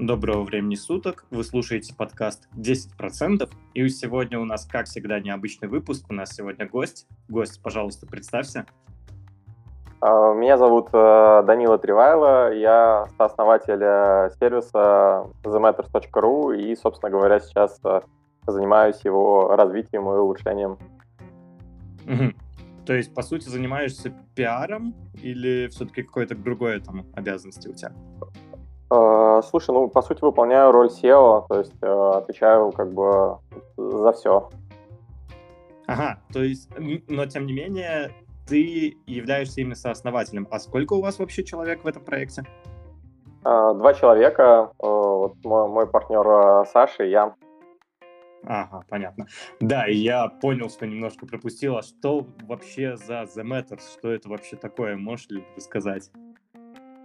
Доброго времени суток. Вы слушаете подкаст 10%. И сегодня у нас, как всегда, необычный выпуск. У нас сегодня гость. Гость, пожалуйста, представься. А, меня зовут э, Данила Тривайло, я сооснователь э, сервиса thematters.ru и, собственно говоря, сейчас э, занимаюсь его развитием и улучшением. Угу. То есть, по сути, занимаешься пиаром или все-таки какой-то другой там обязанности у тебя? Слушай, ну, по сути, выполняю роль SEO, то есть отвечаю как бы за все. Ага, то есть, но тем не менее, ты являешься именно сооснователем. А сколько у вас вообще человек в этом проекте? А, два человека. Э, вот мой, мой партнер э, Саша и я. Ага, понятно. Да, и я понял, что немножко пропустил. А что вообще за The Matters? Что это вообще такое? Можешь ли рассказать?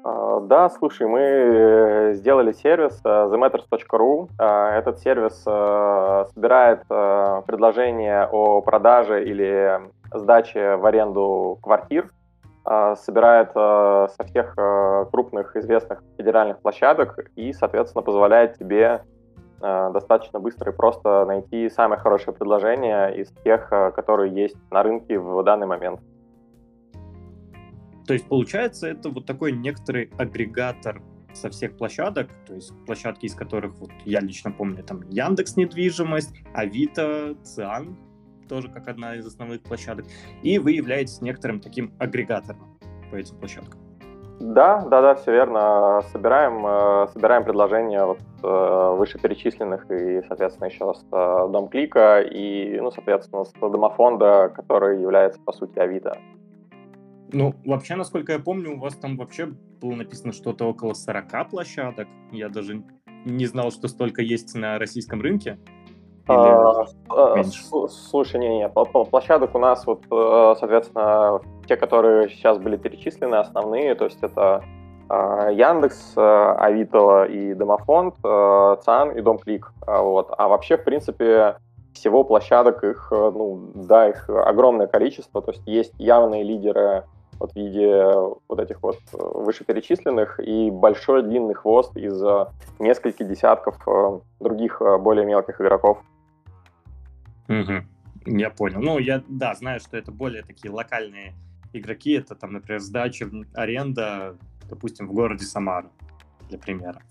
А, да, слушай, мы э, сделали сервис thematters.ru. Этот сервис собирает предложения о продаже или сдачи в аренду квартир, а, собирает а, со всех а, крупных известных федеральных площадок и, соответственно, позволяет тебе достаточно быстро и просто найти самое хорошее предложение из тех, которые есть на рынке в данный момент. То есть, получается, это вот такой некоторый агрегатор со всех площадок, то есть площадки, из которых вот я лично помню, там Яндекс недвижимость, Авито, Циан, тоже как одна из основных площадок, и вы являетесь некоторым таким агрегатором по этим площадкам. Да, да, да, все верно. Собираем, э, собираем предложения вот э, вышеперечисленных и, соответственно, еще с э, Дом Клика и, ну, соответственно, с Домофонда, который является, по сути, Авито. Ну, вообще, насколько я помню, у вас там вообще было написано что-то около 40 площадок. Я даже не знал, что столько есть на российском рынке. А, а, слушай, не, не, площадок у нас вот, э, соответственно, те, которые сейчас были перечислены, основные, то есть это а, Яндекс, э, Авито и Домофонд, э, ЦАН и Домклик. Вот. А вообще, в принципе, всего площадок их, ну, да, их огромное количество, то есть есть явные лидеры вот в виде вот этих вот вышеперечисленных и большой длинный хвост из нескольких десятков других более мелких игроков. Угу. Я понял. Ну, я, да, знаю, что это более такие локальные игроки. Это там, например, сдача, аренда, допустим, в городе Самара, для примера.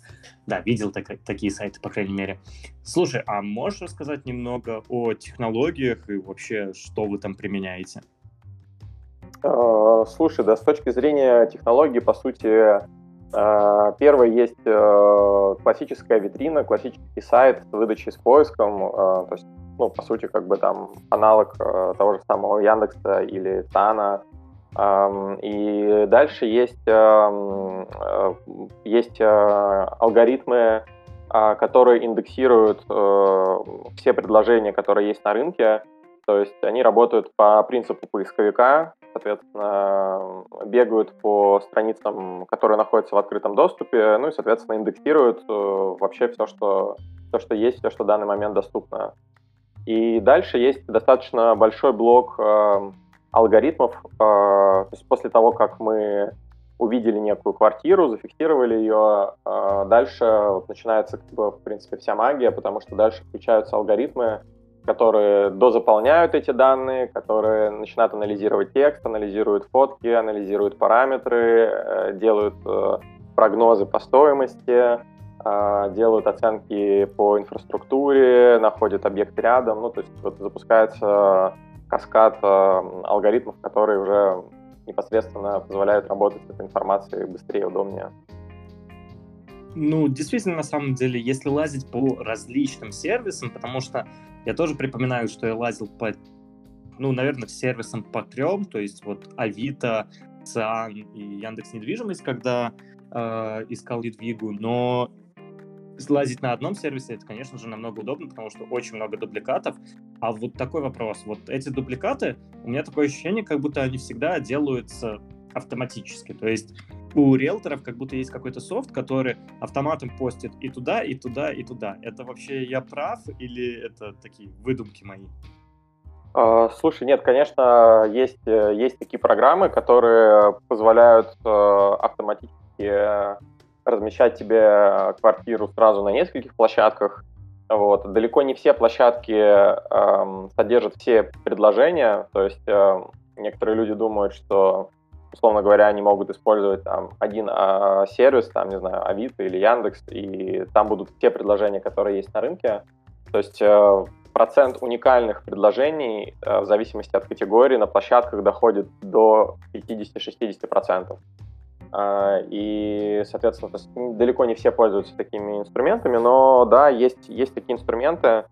Да, видел так, такие сайты, по крайней мере. Слушай, а можешь рассказать немного о технологиях и вообще, что вы там применяете? А, слушай, да, с точки зрения технологий, по сути, а, Первое есть э, классическая витрина, классический сайт с выдачей с поиском. То есть ну, по сути, как бы там аналог э, того же самого Яндекса или Тана. Эм, и дальше есть, э, э, есть э, алгоритмы, э, которые индексируют э, все предложения, которые есть на рынке. То есть они работают по принципу поисковика, соответственно, бегают по страницам, которые находятся в открытом доступе, ну и, соответственно, индексируют э, вообще все, что, все, что есть, все, что в данный момент доступно. И дальше есть достаточно большой блок э, алгоритмов. Э, то есть после того, как мы увидели некую квартиру, зафиксировали ее, дальше начинается, как бы, в принципе, вся магия, потому что дальше включаются алгоритмы, которые дозаполняют эти данные, которые начинают анализировать текст, анализируют фотки, анализируют параметры, э, делают э, прогнозы по стоимости, а, делают оценки по инфраструктуре, находят объекты рядом, ну, то есть вот запускается каскад алгоритмов, которые уже непосредственно позволяют работать с этой информацией быстрее удобнее. Ну, действительно, на самом деле, если лазить по различным сервисам, потому что я тоже припоминаю, что я лазил по, ну, наверное, сервисам по трем, то есть вот Авито, Циан и Яндекс Недвижимость, когда э, искал Лидвигу, но лазить на одном сервисе, это, конечно же, намного удобно, потому что очень много дубликатов. А вот такой вопрос. Вот эти дубликаты, у меня такое ощущение, как будто они всегда делаются автоматически. То есть у риэлторов как будто есть какой-то софт, который автоматом постит и туда, и туда, и туда. Это вообще я прав или это такие выдумки мои? А, слушай, нет, конечно, есть, э, есть такие программы, которые позволяют э, автоматически размещать тебе квартиру сразу на нескольких площадках. Вот. Далеко не все площадки э, содержат все предложения, то есть э, некоторые люди думают, что условно говоря, они могут использовать там один а, сервис, там, не знаю, Авито или Яндекс, и там будут те предложения, которые есть на рынке. То есть э, процент уникальных предложений э, в зависимости от категории на площадках доходит до 50-60%. Э, и, соответственно, далеко не все пользуются такими инструментами, но да, есть, есть такие инструменты.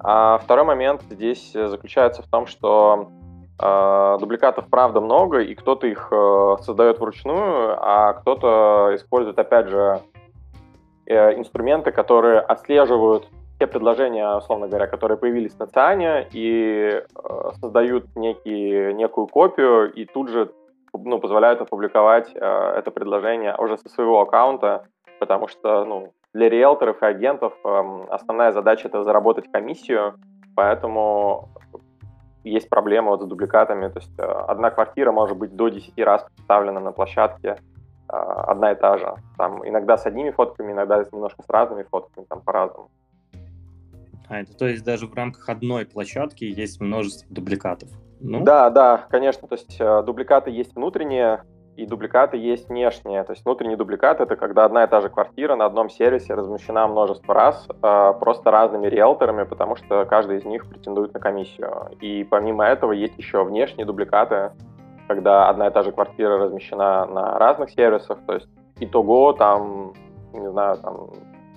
А второй момент здесь заключается в том, что дубликатов, правда, много, и кто-то их э, создает вручную, а кто-то использует, опять же, э, инструменты, которые отслеживают те предложения, условно говоря, которые появились на Циане, и э, создают некий, некую копию, и тут же ну, позволяют опубликовать это предложение уже со своего аккаунта, потому что ну, для риэлторов и агентов эм, основная задача — это заработать комиссию, поэтому есть проблема вот с дубликатами, то есть э, одна квартира может быть до 10 раз представлена на площадке, э, одна и та же. Там иногда с одними фотками, иногда немножко с разными фотками, там по-разному. А, это то есть даже в рамках одной площадки есть множество дубликатов? Ну? Да, да, конечно. То есть э, дубликаты есть внутренние, и дубликаты есть внешние. То есть внутренний дубликат — это когда одна и та же квартира на одном сервисе размещена множество раз, э, просто разными риэлторами, потому что каждый из них претендует на комиссию. И помимо этого есть еще внешние дубликаты, когда одна и та же квартира размещена на разных сервисах, то есть итого там, не знаю, там,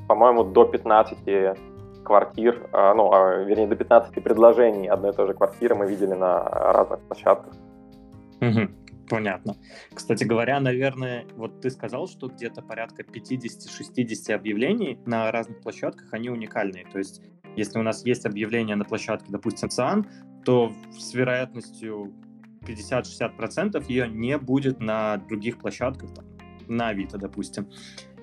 по-моему, до 15 квартир, э, ну, а, вернее, до 15 предложений одной и той же квартиры мы видели на разных площадках. Угу. Понятно. Кстати говоря, наверное, вот ты сказал, что где-то порядка 50-60 объявлений на разных площадках, они уникальные. То есть, если у нас есть объявление на площадке, допустим, ЦИАН, то с вероятностью 50-60% ее не будет на других площадках, там, на Авито, допустим.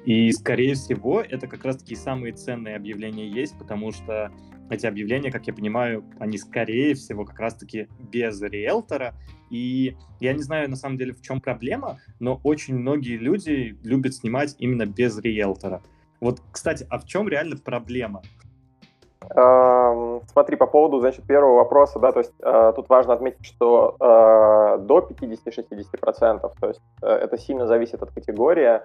И, скорее всего, это как раз-таки самые ценные объявления есть, потому что эти объявления, как я понимаю, они, скорее всего, как раз-таки без риэлтора. И я не знаю, на самом деле, в чем проблема, но очень многие люди любят снимать именно без риэлтора. Вот, кстати, а в чем реально проблема? Смотри, по поводу, значит, первого вопроса, да, то есть э, тут важно отметить, что э, до 50-60%, то есть э, это сильно зависит от категории,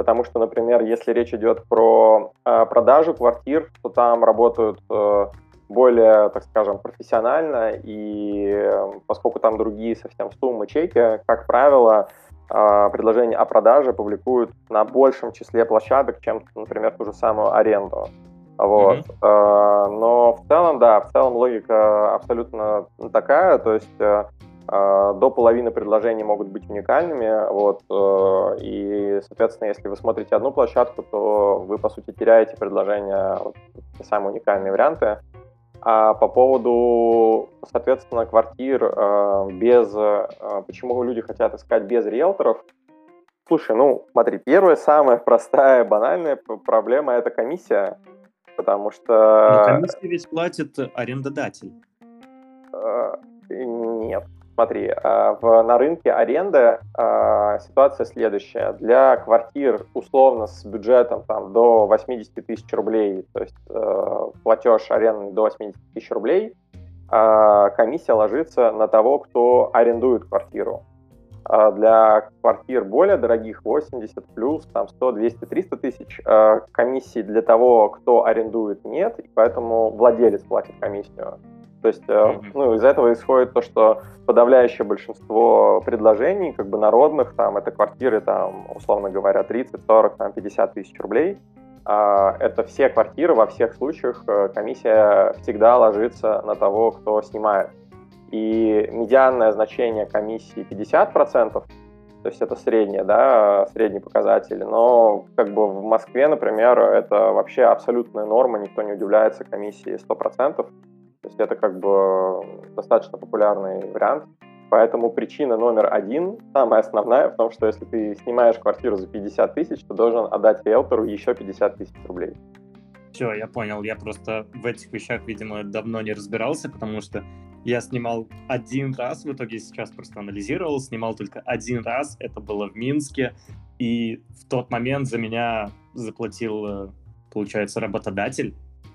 потому что, например, если речь идет про э, продажу квартир, то там работают э, более, так скажем, профессионально, и э, поскольку там другие совсем суммы чеки, как правило, э, предложения о продаже публикуют на большем числе площадок, чем, например, ту же самую аренду. Вот. Mm-hmm. Но в целом, да, в целом логика абсолютно такая, то есть э, до половины предложений могут быть уникальными, вот, э, и, соответственно, если вы смотрите одну площадку, то вы, по сути, теряете предложения, вот, те самые уникальные варианты. А по поводу, соответственно, квартир э, без... Э, почему люди хотят искать без риэлторов? Слушай, ну, смотри, первая, самая простая, банальная проблема – это комиссия, потому что... Но комиссию ведь платит арендодатель. Нет, Смотри, а, в, на рынке аренды а, ситуация следующая. Для квартир условно с бюджетом там, до 80 тысяч рублей, то есть э, платеж аренды до 80 тысяч рублей, комиссия ложится на того, кто арендует квартиру. Для квартир более дорогих, 80 плюс, там 100, 200, 300 тысяч, комиссии для того, кто арендует, нет, и поэтому владелец платит комиссию. То есть, mm-hmm. ну, из этого исходит то, что подавляющее большинство предложений, как бы народных, там, это квартиры, там, условно говоря, 30, 40, там, 50 тысяч рублей. А, это все квартиры, во всех случаях э, комиссия всегда ложится на того, кто снимает. И медианное значение комиссии 50%, то есть это среднее, да, средний показатель, но как бы в Москве, например, это вообще абсолютная норма, никто не удивляется комиссии 100%. То есть это как бы достаточно популярный вариант. Поэтому причина номер один, самая основная, в том, что если ты снимаешь квартиру за 50 тысяч, ты должен отдать риэлтору еще 50 тысяч рублей. Все, я понял. Я просто в этих вещах, видимо, давно не разбирался, потому что я снимал один раз, в итоге сейчас просто анализировал, снимал только один раз, это было в Минске, и в тот момент за меня заплатил, э, получается, работодатель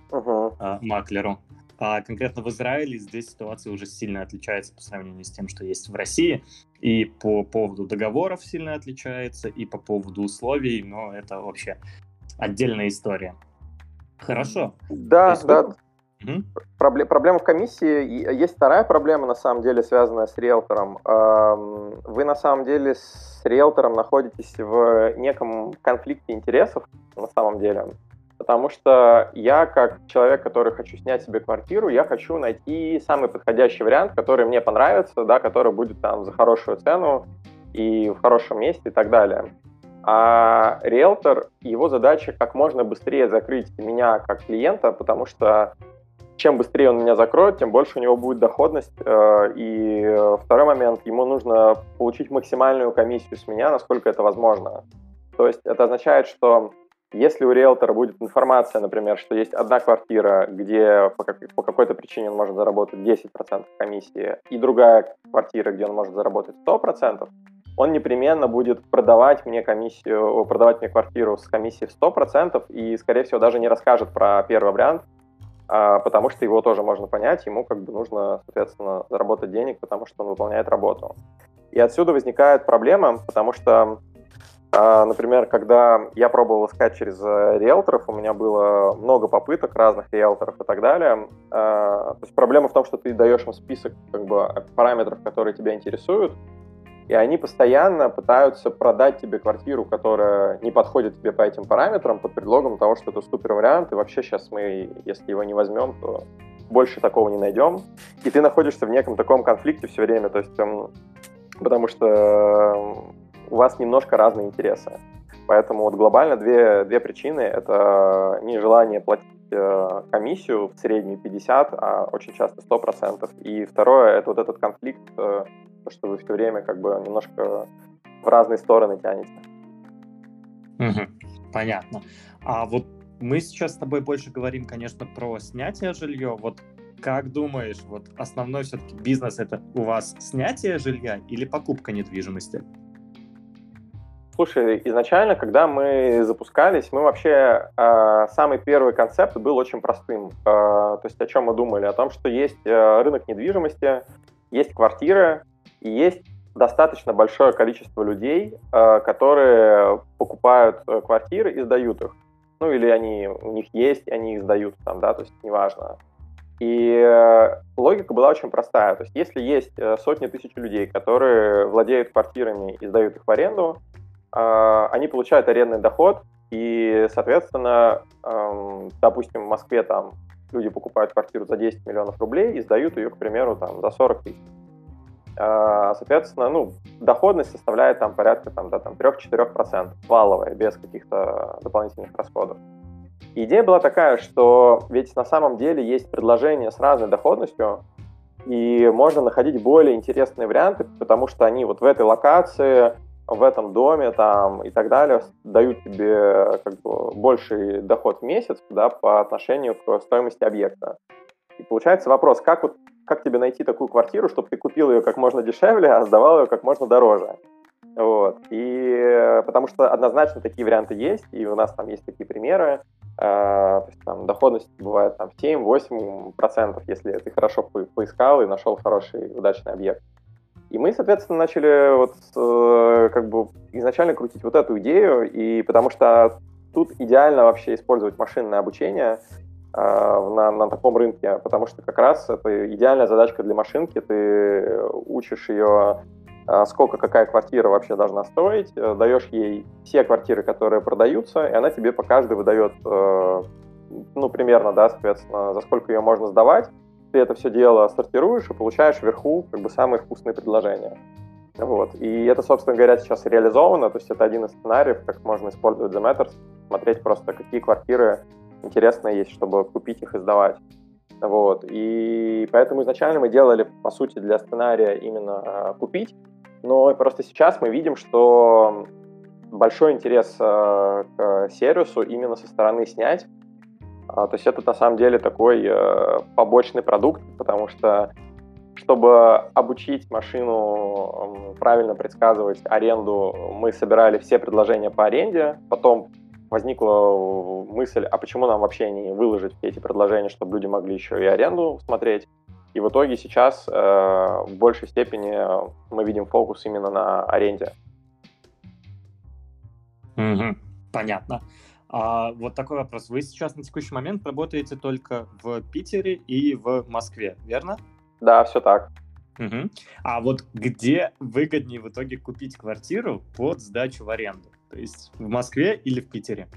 uh-huh. маклеру. А конкретно в Израиле здесь ситуация уже сильно отличается по сравнению с тем, что есть в России. И по поводу договоров сильно отличается, и по поводу условий, но это вообще отдельная история. Хорошо. Да, да. Угу. Пробле- проблема в комиссии. Есть вторая проблема, на самом деле, связанная с риэлтором. Вы, на самом деле, с риэлтором находитесь в неком конфликте интересов, на самом деле. Потому что я, как человек, который хочу снять себе квартиру, я хочу найти самый подходящий вариант, который мне понравится, да, который будет там за хорошую цену и в хорошем месте и так далее. А риэлтор, его задача как можно быстрее закрыть меня как клиента, потому что чем быстрее он меня закроет, тем больше у него будет доходность. Э, и второй момент, ему нужно получить максимальную комиссию с меня, насколько это возможно. То есть это означает, что если у риэлтора будет информация, например, что есть одна квартира, где по, как, по какой-то причине он может заработать 10% комиссии, и другая квартира, где он может заработать 100%, он непременно будет продавать мне комиссию, продавать мне квартиру с комиссией в 100% и, скорее всего, даже не расскажет про первый вариант, а, потому что его тоже можно понять, ему как бы нужно, соответственно, заработать денег, потому что он выполняет работу. И отсюда возникает проблема, потому что, например, когда я пробовал искать через э, риэлторов, у меня было много попыток разных риэлторов и так далее. А, то есть проблема в том, что ты даешь им список как бы, параметров, которые тебя интересуют, и они постоянно пытаются продать тебе квартиру, которая не подходит тебе по этим параметрам, под предлогом того, что это супер вариант, и вообще сейчас мы, если его не возьмем, то больше такого не найдем. И ты находишься в неком таком конфликте все время, то есть, эм, потому что эм, у вас немножко разные интересы. Поэтому вот глобально две, две причины. Это нежелание платить э, комиссию в среднюю 50, а очень часто 100%. И второе, это вот этот конфликт э, то, что вы все время как бы немножко в разные стороны тянете. Понятно. А вот мы сейчас с тобой больше говорим, конечно, про снятие жилья. Вот как думаешь, вот основной все-таки бизнес это у вас снятие жилья или покупка недвижимости? Слушай, изначально, когда мы запускались, мы вообще э, самый первый концепт был очень простым. Э, то есть о чем мы думали? О том, что есть э, рынок недвижимости, есть квартиры, и есть достаточно большое количество людей, э, которые покупают э, квартиры и сдают их. Ну, или они, у них есть, они их сдают там, да, то есть неважно. И э, логика была очень простая. То есть если есть сотни тысяч людей, которые владеют квартирами и сдают их в аренду, они получают арендный доход, и, соответственно, эм, допустим, в Москве там люди покупают квартиру за 10 миллионов рублей и сдают ее, к примеру, там, за 40 тысяч. А, соответственно, ну, доходность составляет там порядка там, да, там, 3-4% валовая, без каких-то дополнительных расходов. идея была такая, что ведь на самом деле есть предложения с разной доходностью, и можно находить более интересные варианты, потому что они вот в этой локации, в этом доме там и так далее дают тебе как бы больший доход в месяц да, по отношению к стоимости объекта. И получается вопрос, как вот как тебе найти такую квартиру, чтобы ты купил ее как можно дешевле, а сдавал ее как можно дороже. Вот. И потому что однозначно такие варианты есть, и у нас там есть такие примеры. Э, то есть там доходность бывает там 7-8%, если ты хорошо по поискал и нашел хороший, удачный объект. И мы, соответственно, начали вот э, как бы изначально крутить вот эту идею, и потому что тут идеально вообще использовать машинное обучение, Э, на, на таком рынке, потому что как раз это идеальная задачка для машинки, ты учишь ее, э, сколько какая квартира вообще должна стоить, э, даешь ей все квартиры, которые продаются, и она тебе по каждой выдает, ну, примерно, да, соответственно, за сколько ее можно сдавать, ты это все дело сортируешь и получаешь вверху как бы самые вкусные предложения. Вот. И это, собственно говоря, сейчас реализовано, то есть это один из сценариев, как можно использовать The Matters, смотреть просто, какие квартиры интересное есть, чтобы купить их и сдавать. Вот. И поэтому изначально мы делали, по сути, для сценария именно э, купить, но просто сейчас мы видим, что большой интерес э, к сервису именно со стороны снять. А, то есть это на самом деле такой э, побочный продукт, потому что чтобы обучить машину правильно предсказывать аренду, мы собирали все предложения по аренде, потом возникла мысль, а почему нам вообще не выложить эти предложения, чтобы люди могли еще и аренду смотреть. И в итоге сейчас э, в большей степени мы видим фокус именно на аренде. Угу, понятно. А вот такой вопрос. Вы сейчас на текущий момент работаете только в Питере и в Москве, верно? Да, все так. Угу. А вот где выгоднее в итоге купить квартиру под сдачу в аренду? То есть в Москве или в Питере?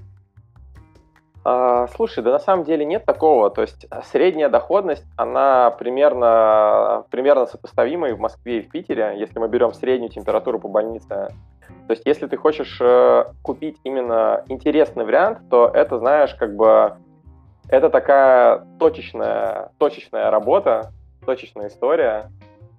А, слушай, да на самом деле нет такого. То есть средняя доходность, она примерно, примерно сопоставима и в Москве, и в Питере, если мы берем среднюю температуру по больнице. То есть если ты хочешь э, купить именно интересный вариант, то это, знаешь, как бы это такая точечная, точечная работа, точечная история.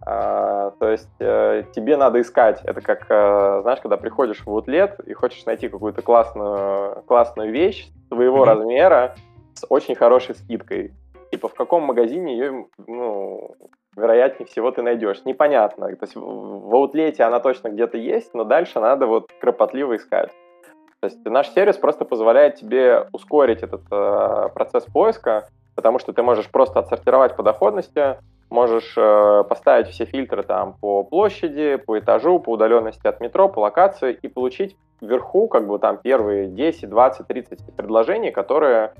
А, то есть э, тебе надо искать. Это как, э, знаешь, когда приходишь в аутлет и хочешь найти какую-то классную, классную вещь своего mm-hmm. размера с очень хорошей скидкой. Типа в каком магазине ее, ну, вероятнее всего ты найдешь. Непонятно. То есть в аутлете она точно где-то есть, но дальше надо вот кропотливо искать. То есть наш сервис просто позволяет тебе ускорить этот э, процесс поиска, потому что ты можешь просто отсортировать по доходности, можешь э, поставить все фильтры там по площади, по этажу, по удаленности от метро, по локации и получить вверху как бы там первые 10, 20, 30 предложений, которые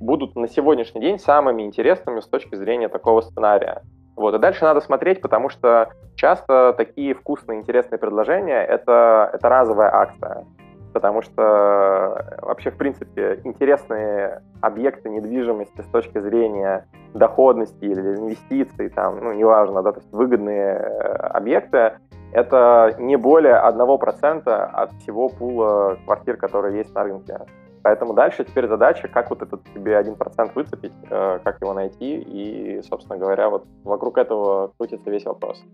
будут на сегодняшний день самыми интересными с точки зрения такого сценария. Вот, и дальше надо смотреть, потому что часто такие вкусные, интересные предложения это, это разовая акция потому что э, вообще, в принципе, интересные объекты недвижимости с точки зрения доходности или инвестиций, там, ну, неважно, да, то есть выгодные э, объекты, это не более 1% от всего пула квартир, которые есть на рынке. Поэтому дальше теперь задача, как вот этот тебе 1% выцепить, э, как его найти, и, собственно говоря, вот вокруг этого крутится весь вопрос.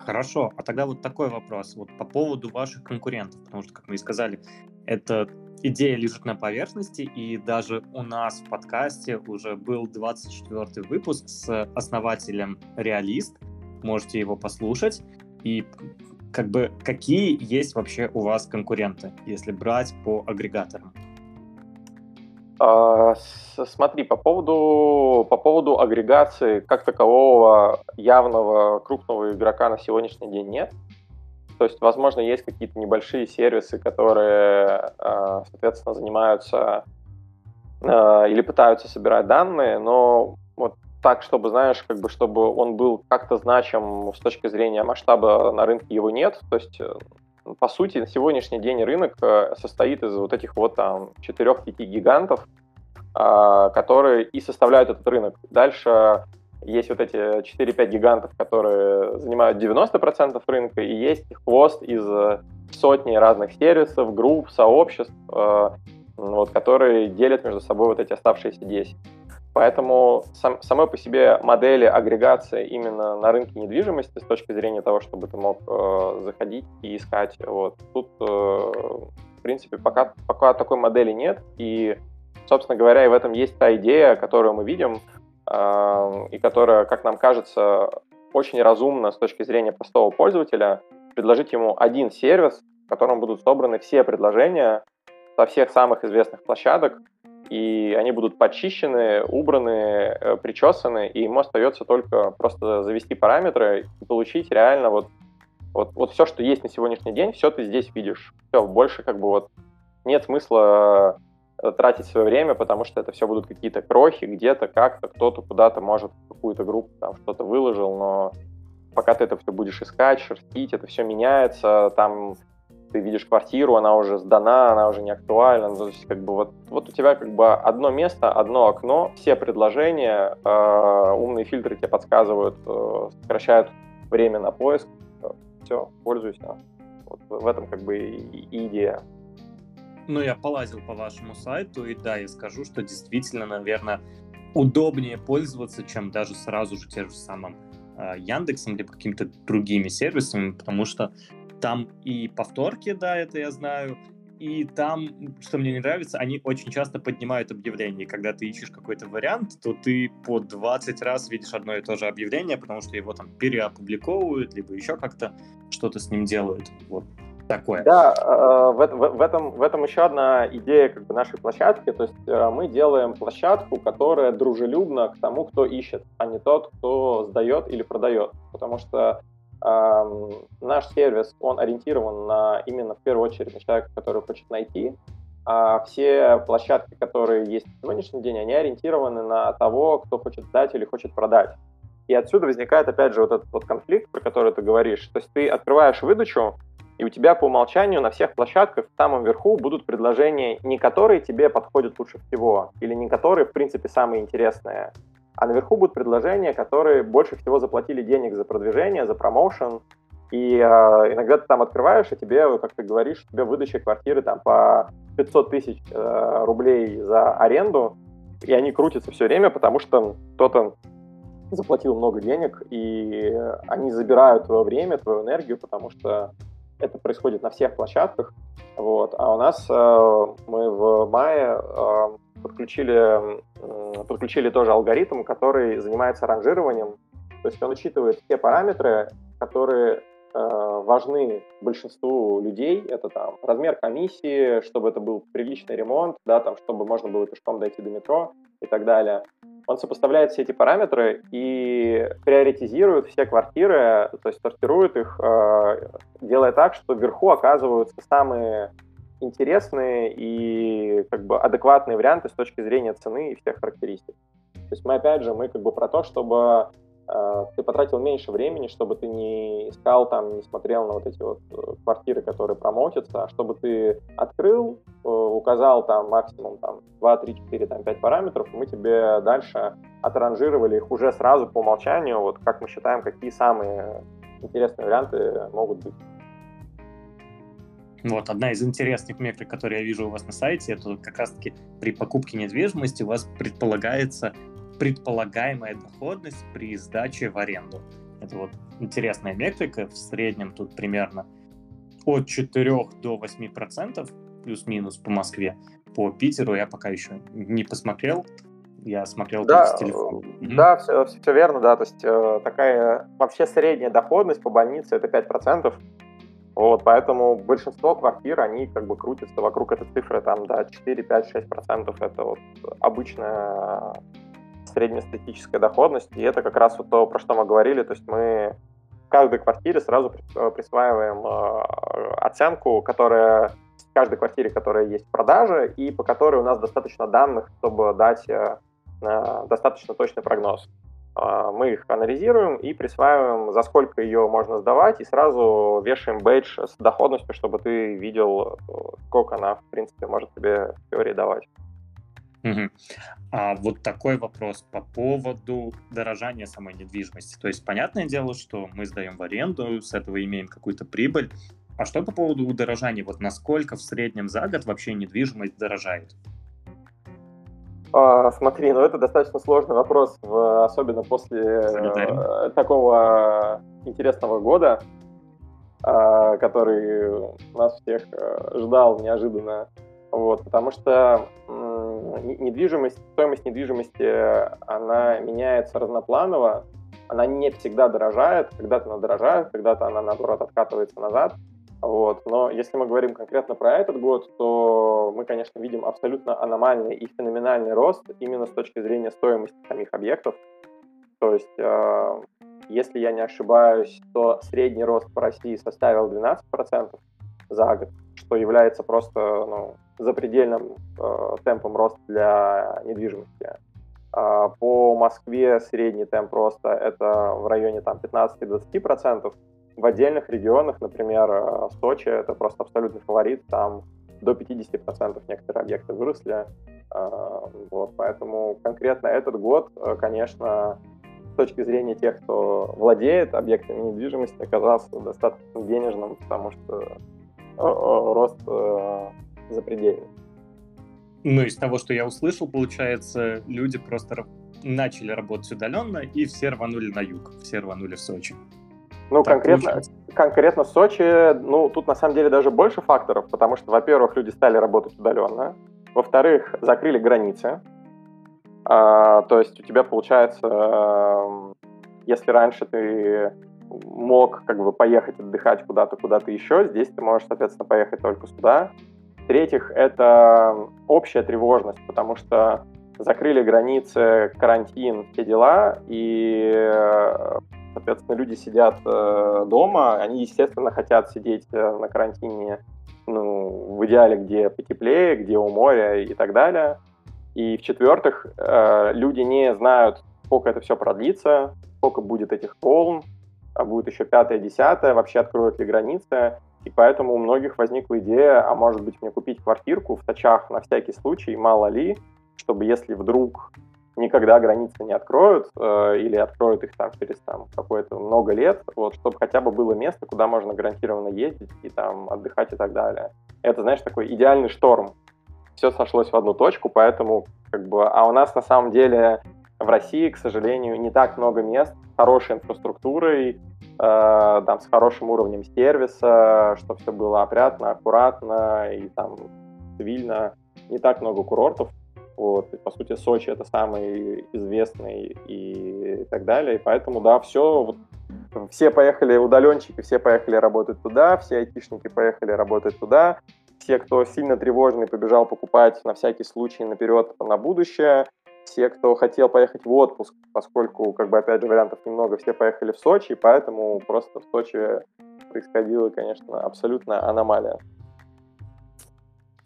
Хорошо, а тогда вот такой вопрос, вот по поводу ваших конкурентов, потому что, как мы и сказали, эта идея лежит на поверхности, и даже у нас в подкасте уже был 24 выпуск с основателем Реалист, можете его послушать, и как бы какие есть вообще у вас конкуренты, если брать по агрегаторам? А, смотри, по поводу, по поводу агрегации как такового явного крупного игрока на сегодняшний день нет. То есть, возможно, есть какие-то небольшие сервисы, которые, а, соответственно, занимаются а, или пытаются собирать данные, но вот так, чтобы, знаешь, как бы, чтобы он был как-то значим с точки зрения масштаба на рынке, его нет. То есть по сути, на сегодняшний день рынок э, состоит из вот этих вот там 4-5 гигантов, а, которые и составляют этот рынок. Дальше есть вот эти 4-5 гигантов, которые занимают 90% рынка, и есть хвост из сотни разных сервисов, групп, сообществ, э, вот, которые делят между собой вот эти оставшиеся 10. Поэтому сам, самой по себе модели агрегации именно на рынке недвижимости с точки зрения того, чтобы ты мог э, заходить и искать, вот, тут, э, в принципе, пока, пока такой модели нет, и, собственно говоря, и в этом есть та идея, которую мы видим, э, и которая, как нам кажется, очень разумно с точки зрения простого пользователя, предложить ему один сервис, в котором будут собраны все предложения со всех самых известных площадок, и они будут почищены, убраны, э, причесаны, и ему остается только просто завести параметры и получить реально вот, вот, вот все, что есть на сегодняшний день, все ты здесь видишь. Все, больше как бы вот нет смысла э, тратить свое время, потому что это все будут какие-то крохи, где-то, как-то, кто-то куда-то может какую-то группу там что-то выложил, но пока ты это все будешь искать, шерстить, это все меняется, там ты видишь квартиру, она уже сдана, она уже не актуальна. Ну, то есть, как бы вот, вот у тебя как бы одно место, одно окно, все предложения, э, умные фильтры тебе подсказывают, э, сокращают время на поиск. Все, пользуйся. Вот в этом как бы идея. Ну, я полазил по вашему сайту, и да, я скажу, что действительно, наверное, удобнее пользоваться, чем даже сразу же тем же самым э, Яндексом либо какими-то другими сервисами, потому что там и повторки, да, это я знаю, и там, что мне не нравится, они очень часто поднимают объявления. Когда ты ищешь какой-то вариант, то ты по 20 раз видишь одно и то же объявление, потому что его там переопубликовывают, либо еще как-то что-то с ним делают. Вот. такое. Да, э, в, в, в, этом, в этом еще одна идея как бы, нашей площадки. То есть э, мы делаем площадку, которая дружелюбна к тому, кто ищет, а не тот, кто сдает или продает. Потому что наш сервис, он ориентирован на именно в первую очередь на человека, который хочет найти, а все площадки, которые есть в сегодняшний день, они ориентированы на того, кто хочет сдать или хочет продать. И отсюда возникает, опять же, вот этот вот конфликт, про который ты говоришь. То есть ты открываешь выдачу, и у тебя по умолчанию на всех площадках в самом верху будут предложения, не которые тебе подходят лучше всего, или не которые, в принципе, самые интересные, а наверху будут предложения, которые больше всего заплатили денег за продвижение, за промоушен, и э, иногда ты там открываешь, и тебе, как ты говоришь, тебе выдача квартиры там по 500 тысяч э, рублей за аренду, и они крутятся все время, потому что кто-то заплатил много денег, и они забирают твое время, твою энергию, потому что это происходит на всех площадках. Вот. А у нас э, мы в мае э, подключили, э, подключили тоже алгоритм, который занимается ранжированием. То есть он учитывает все параметры, которые э, важны большинству людей. Это там размер комиссии, чтобы это был приличный ремонт, да, там, чтобы можно было пешком дойти до метро и так далее он сопоставляет все эти параметры и приоритизирует все квартиры, то есть сортирует их, э, делая так, что вверху оказываются самые интересные и как бы адекватные варианты с точки зрения цены и всех характеристик. То есть мы опять же, мы как бы про то, чтобы ты потратил меньше времени, чтобы ты не искал там, не смотрел на вот эти вот э, квартиры, которые промоутятся, а чтобы ты открыл, э, указал там максимум там 2, 3, 4, там 5 параметров, и мы тебе дальше отранжировали их уже сразу по умолчанию, вот как мы считаем, какие самые интересные варианты могут быть. Вот, одна из интересных метрик, которые я вижу у вас на сайте, это как раз-таки при покупке недвижимости у вас предполагается предполагаемая доходность при сдаче в аренду. Это вот интересная метрика, в среднем тут примерно от 4 до 8 процентов, плюс-минус по Москве. По Питеру я пока еще не посмотрел, я смотрел да, с телефона. Да, все, все верно, да, то есть э, такая вообще средняя доходность по больнице это 5%, вот, поэтому большинство квартир, они как бы крутятся вокруг этой цифры, там, да, 4, 5, 6 процентов, это вот обычная среднестатистическая доходность, и это как раз вот то, про что мы говорили, то есть мы каждой квартире сразу э, присваиваем э, оценку, которая в каждой квартире, которая есть в продаже, и по которой у нас достаточно данных, чтобы дать э, достаточно точный прогноз. Мы их анализируем и присваиваем, за сколько ее можно сдавать, и сразу вешаем бейдж с доходностью, чтобы ты видел, сколько она, в принципе, может тебе в теории давать. Угу. А вот такой вопрос по поводу дорожания самой недвижимости. То есть, понятное дело, что мы сдаем в аренду, с этого имеем какую-то прибыль. А что по поводу удорожания? Вот насколько в среднем за год вообще недвижимость дорожает? А, смотри, ну это достаточно сложный вопрос, в, особенно после э, такого интересного года, э, который нас всех э, ждал неожиданно. Вот, потому что недвижимость, стоимость недвижимости, она меняется разнопланово, она не всегда дорожает, когда-то она дорожает, когда-то она, наоборот, откатывается назад. Вот. Но если мы говорим конкретно про этот год, то мы, конечно, видим абсолютно аномальный и феноменальный рост именно с точки зрения стоимости самих объектов. То есть, э, если я не ошибаюсь, то средний рост по России составил 12% за год, что является просто ну, запредельным э, темпом роста для недвижимости. А по Москве средний темп роста это в районе там, 15-20%. В отдельных регионах, например, э, Сочи, это просто абсолютный фаворит, там до 50% некоторые объекты выросли. Э, вот, поэтому конкретно этот год, э, конечно, с точки зрения тех, кто владеет объектами недвижимости, оказался достаточно денежным, потому что рост запредельный. Ну, из того, что я услышал, получается, люди просто начали работать удаленно, и все рванули на юг, все рванули в Сочи. Ну, конкретно, конкретно Сочи, ну, тут на самом деле даже больше факторов, потому что, во-первых, люди стали работать удаленно, во-вторых, закрыли границы, а, то есть у тебя получается, если раньше ты мог как бы поехать отдыхать куда-то, куда-то еще. Здесь ты можешь, соответственно, поехать только сюда. В-третьих, это общая тревожность, потому что закрыли границы, карантин, все дела, и, соответственно, люди сидят э, дома, они, естественно, хотят сидеть э, на карантине, ну, в идеале, где потеплее, где у моря и так далее. И в-четвертых, э, люди не знают, сколько это все продлится, сколько будет этих волн, а будет еще пятое, десятое, вообще откроют ли границы. И поэтому у многих возникла идея, а может быть мне купить квартирку в Тачах на всякий случай, мало ли, чтобы если вдруг никогда границы не откроют э, или откроют их там через там какое-то много лет, вот, чтобы хотя бы было место, куда можно гарантированно ездить и там отдыхать и так далее. Это, знаешь, такой идеальный шторм. Все сошлось в одну точку, поэтому как бы, а у нас на самом деле в России, к сожалению, не так много мест с хорошей инфраструктурой, э, там, с хорошим уровнем сервиса, чтобы все было опрятно, аккуратно и там цивильно. Не так много курортов. Вот. И, по сути, Сочи это самый известный и так далее. И поэтому, да, все, вот, все поехали удаленщики, все поехали работать туда, все айтишники поехали работать туда. Все, кто сильно тревожный, побежал покупать на всякий случай наперед на будущее все, кто хотел поехать в отпуск, поскольку, как бы, опять же, вариантов немного, все поехали в Сочи, поэтому просто в Сочи происходила, конечно, абсолютно аномалия.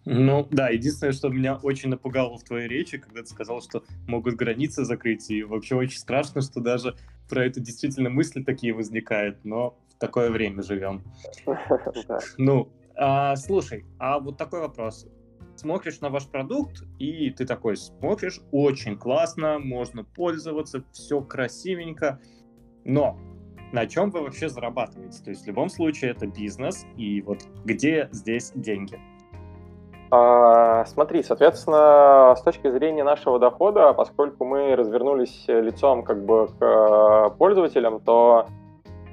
Ну, да, единственное, что меня очень напугало в твоей речи, когда ты сказал, что могут границы закрыть, и вообще очень страшно, что даже про это действительно мысли такие возникают, но в такое время живем. Ну, а, слушай, а вот такой вопрос смотришь на ваш продукт, и ты такой смотришь, очень классно, можно пользоваться, все красивенько, но на чем вы вообще зарабатываете? То есть в любом случае это бизнес, и вот где здесь деньги? А, смотри, соответственно, с точки зрения нашего дохода, поскольку мы развернулись лицом как бы к э, пользователям, то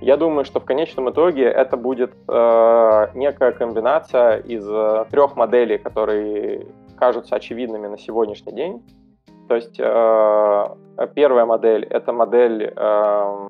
я думаю, что в конечном итоге это будет э, некая комбинация из э, трех моделей, которые кажутся очевидными на сегодняшний день. То есть э, первая модель это модель, э,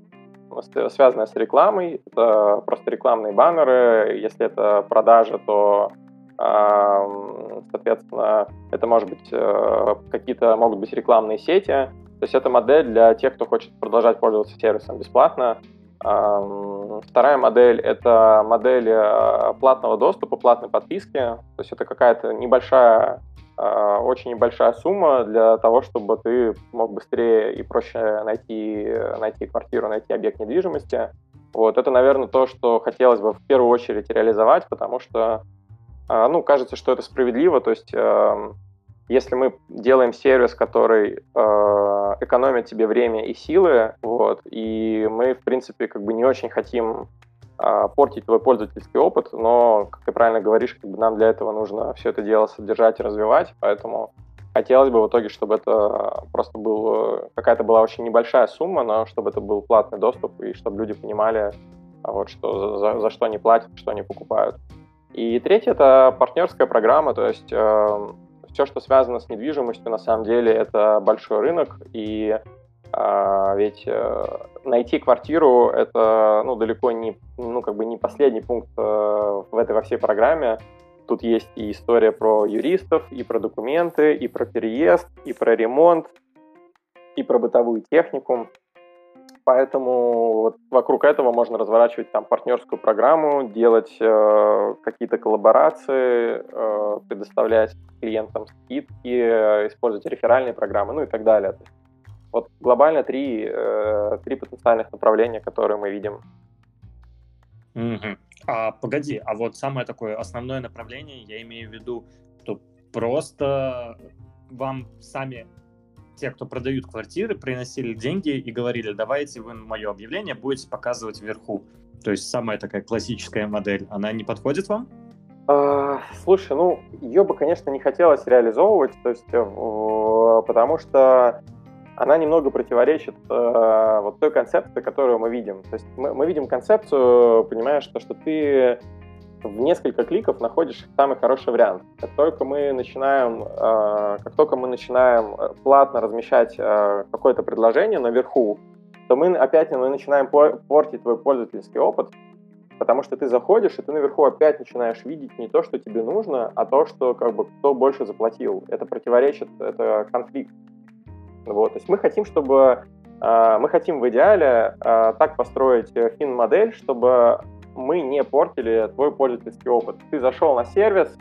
связанная с рекламой, это просто рекламные баннеры. Если это продажа, то э, соответственно, это может быть э, какие-то могут быть рекламные сети. То есть это модель для тех, кто хочет продолжать пользоваться сервисом бесплатно. Вторая модель — это модель э, платного доступа, платной подписки. То есть это какая-то небольшая, э, очень небольшая сумма для того, чтобы ты мог быстрее и проще найти, найти квартиру, найти объект недвижимости. Вот это, наверное, то, что хотелось бы в первую очередь реализовать, потому что, э, ну, кажется, что это справедливо. То есть эм, если мы делаем сервис, который э, экономит тебе время и силы, вот, и мы, в принципе, как бы не очень хотим э, портить твой пользовательский опыт, но, как ты правильно говоришь, как бы нам для этого нужно все это дело содержать и развивать, поэтому хотелось бы в итоге, чтобы это просто был какая-то была очень небольшая сумма, но чтобы это был платный доступ и чтобы люди понимали, вот, что за, за что они платят, что они покупают. И третье это партнерская программа, то есть э, все, что связано с недвижимостью, на самом деле это большой рынок, и а, ведь а, найти квартиру это ну, далеко не, ну, как бы не последний пункт а, в этой во всей программе. Тут есть и история про юристов, и про документы, и про переезд, и про ремонт, и про бытовую технику. Поэтому вот вокруг этого можно разворачивать там партнерскую программу, делать э, какие-то коллаборации, э, предоставлять клиентам скидки, э, использовать реферальные программы, ну и так далее. Вот глобально три, э, три потенциальных направления, которые мы видим. Mm-hmm. А погоди, а вот самое такое основное направление, я имею в виду, что просто вам сами те, кто продают квартиры, приносили деньги и говорили, давайте вы мое объявление будете показывать вверху. То есть самая такая классическая модель, она не подходит вам? А, слушай, ну, ее бы, конечно, не хотелось реализовывать, то есть, э, потому что она немного противоречит э, вот той концепции, которую мы видим. То есть мы, мы видим концепцию, понимаешь, то, что ты в несколько кликов находишь самый хороший вариант. Как только мы начинаем, э, как только мы начинаем э, платно размещать э, какое-то предложение наверху, то мы опять мы начинаем портить твой пользовательский опыт, потому что ты заходишь, и ты наверху опять начинаешь видеть не то, что тебе нужно, а то, что как бы кто больше заплатил. Это противоречит, это конфликт. Вот. То есть мы хотим, чтобы э, мы хотим в идеале э, так построить фин-модель, чтобы мы не портили твой пользовательский опыт. Ты зашел на сервис,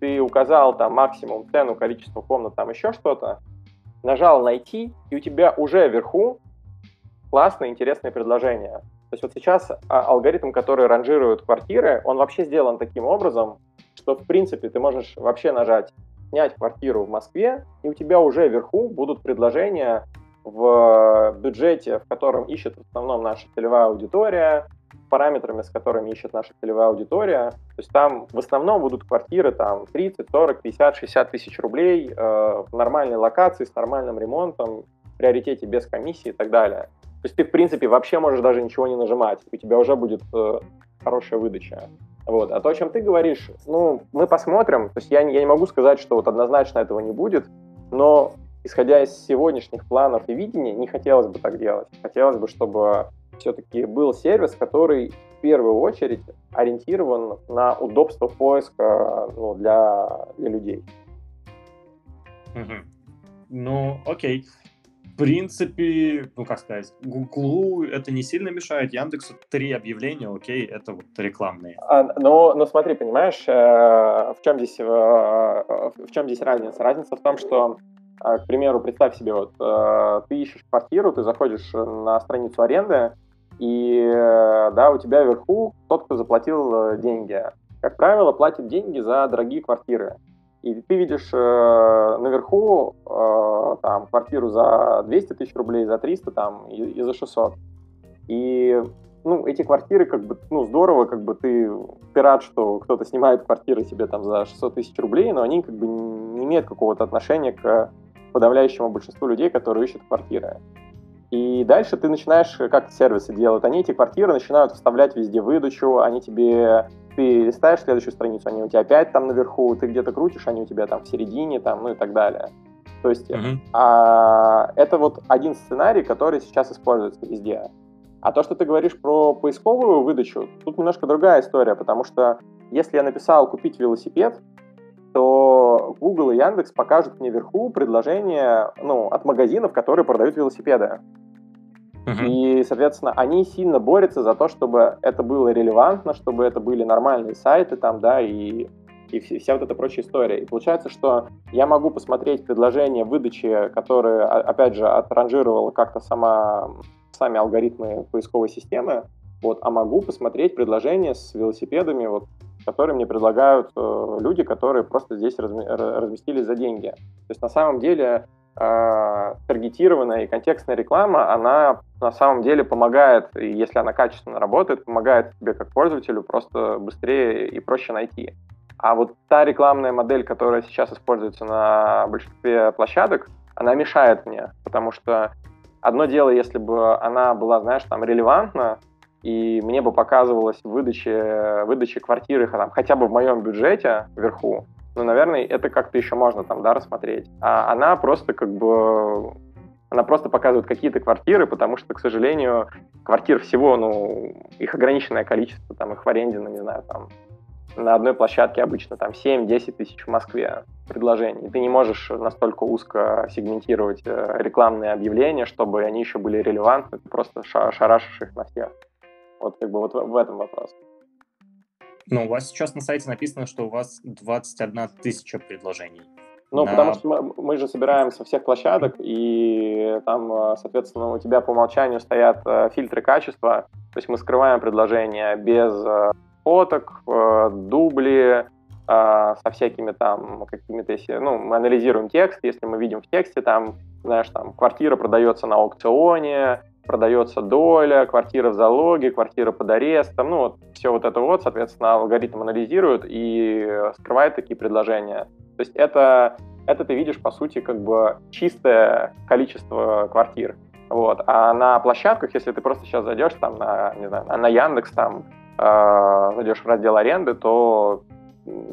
ты указал там максимум цену, количество комнат, там еще что-то, нажал «Найти», и у тебя уже вверху классное, интересное предложение. То есть вот сейчас а, алгоритм, который ранжирует квартиры, он вообще сделан таким образом, что в принципе ты можешь вообще нажать «Снять квартиру в Москве», и у тебя уже вверху будут предложения в бюджете, в котором ищет в основном наша целевая аудитория, параметрами, с которыми ищет наша целевая аудитория. То есть там в основном будут квартиры там 30, 40, 50, 60 тысяч рублей э, в нормальной локации, с нормальным ремонтом, приоритете без комиссии и так далее. То есть ты, в принципе, вообще можешь даже ничего не нажимать, у тебя уже будет э, хорошая выдача. Вот. А то, о чем ты говоришь, ну, мы посмотрим. То есть я, я не могу сказать, что вот однозначно этого не будет, но исходя из сегодняшних планов и видения, не хотелось бы так делать. Хотелось бы, чтобы все-таки был сервис, который в первую очередь ориентирован на удобство поиска ну, для, для людей. Угу. Ну, окей. В принципе, ну как сказать, Гуглу это не сильно мешает, Яндексу три объявления, окей, это вот рекламные. А, но, но смотри, понимаешь, э, в чем здесь э, в чем здесь разница? Разница в том, что э, к примеру, представь себе, вот ты ищешь квартиру, ты заходишь на страницу аренды, и э, да, у тебя вверху тот, кто заплатил э, деньги. Как правило, платит деньги за дорогие квартиры. И ты видишь э, наверху э, там квартиру за 200 тысяч рублей, за 300 там и, и за 600. И ну, эти квартиры, как бы, ну, здорово, как бы ты, ты рад, что кто-то снимает квартиры себе там за 600 тысяч рублей, но они как бы не имеют какого-то отношения к подавляющему большинству людей, которые ищут квартиры. И дальше ты начинаешь, как сервисы делают, они эти квартиры начинают вставлять везде выдачу, они тебе, ты листаешь следующую страницу, они у тебя опять там наверху, ты где-то крутишь, они у тебя там в середине, там, ну и так далее. То есть mm-hmm. а, это вот один сценарий, который сейчас используется везде. А то, что ты говоришь про поисковую выдачу, тут немножко другая история, потому что если я написал купить велосипед, то Google и Яндекс покажут мне вверху предложения ну, от магазинов, которые продают велосипеды. Uh-huh. И, соответственно, они сильно борются за то, чтобы это было релевантно, чтобы это были нормальные сайты там, да, и, и вся вот эта прочая история. И получается, что я могу посмотреть предложение выдачи, которые, опять же, отранжировала как-то сама, сами алгоритмы поисковой системы, вот, а могу посмотреть предложения с велосипедами, вот, которые мне предлагают э, люди, которые просто здесь разми- разместились за деньги. То есть на самом деле э, таргетированная и контекстная реклама, она на самом деле помогает, если она качественно работает, помогает тебе как пользователю просто быстрее и проще найти. А вот та рекламная модель, которая сейчас используется на большинстве площадок, она мешает мне, потому что одно дело, если бы она была, знаешь, там релевантна, и мне бы показывалось выдача, выдача квартиры там, хотя бы в моем бюджете вверху, ну, наверное, это как-то еще можно там, да, рассмотреть. А она просто как бы она просто показывает какие-то квартиры, потому что, к сожалению, квартир всего, ну, их ограниченное количество, там, их в аренде, ну, не знаю, там, на одной площадке обычно там 7-10 тысяч в Москве предложений. Ты не можешь настолько узко сегментировать э, рекламные объявления, чтобы они еще были релевантны, ты просто шарашишь их на всех. Вот как бы вот в, этом вопрос. Ну, у вас сейчас на сайте написано, что у вас 21 тысяча предложений. Ну, на... потому что мы, мы же собираем со всех площадок, и там, э, соответственно, у тебя по умолчанию стоят э, фильтры качества, то есть мы скрываем предложения без э, фоток, дубли, со всякими там какими-то, ну, мы анализируем текст, если мы видим в тексте там, знаешь, там, квартира продается на аукционе, продается доля, квартира в залоге, квартира под арестом, ну вот все вот это вот, соответственно, алгоритм анализирует и скрывает такие предложения. То есть это, это ты видишь, по сути, как бы чистое количество квартир. Вот. А на площадках, если ты просто сейчас зайдешь там на, не знаю, на Яндекс, там, э, зайдешь в раздел аренды, то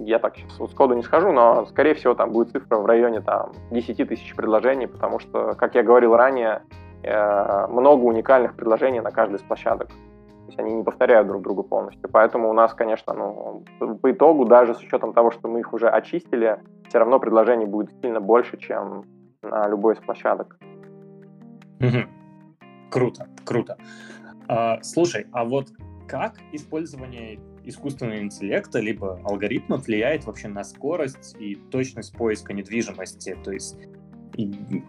я так сейчас сходу не скажу, но, скорее всего, там будет цифра в районе там, 10 тысяч предложений, потому что, как я говорил ранее, э, много уникальных предложений на каждой из площадок. То есть они не повторяют друг друга полностью. Поэтому у нас, конечно, ну, по итогу, даже с учетом того, что мы их уже очистили, все равно предложений будет сильно больше, чем на любой из площадок. Круто, круто. А, слушай, а вот как использование искусственного интеллекта либо алгоритмов влияет вообще на скорость и точность поиска недвижимости? То есть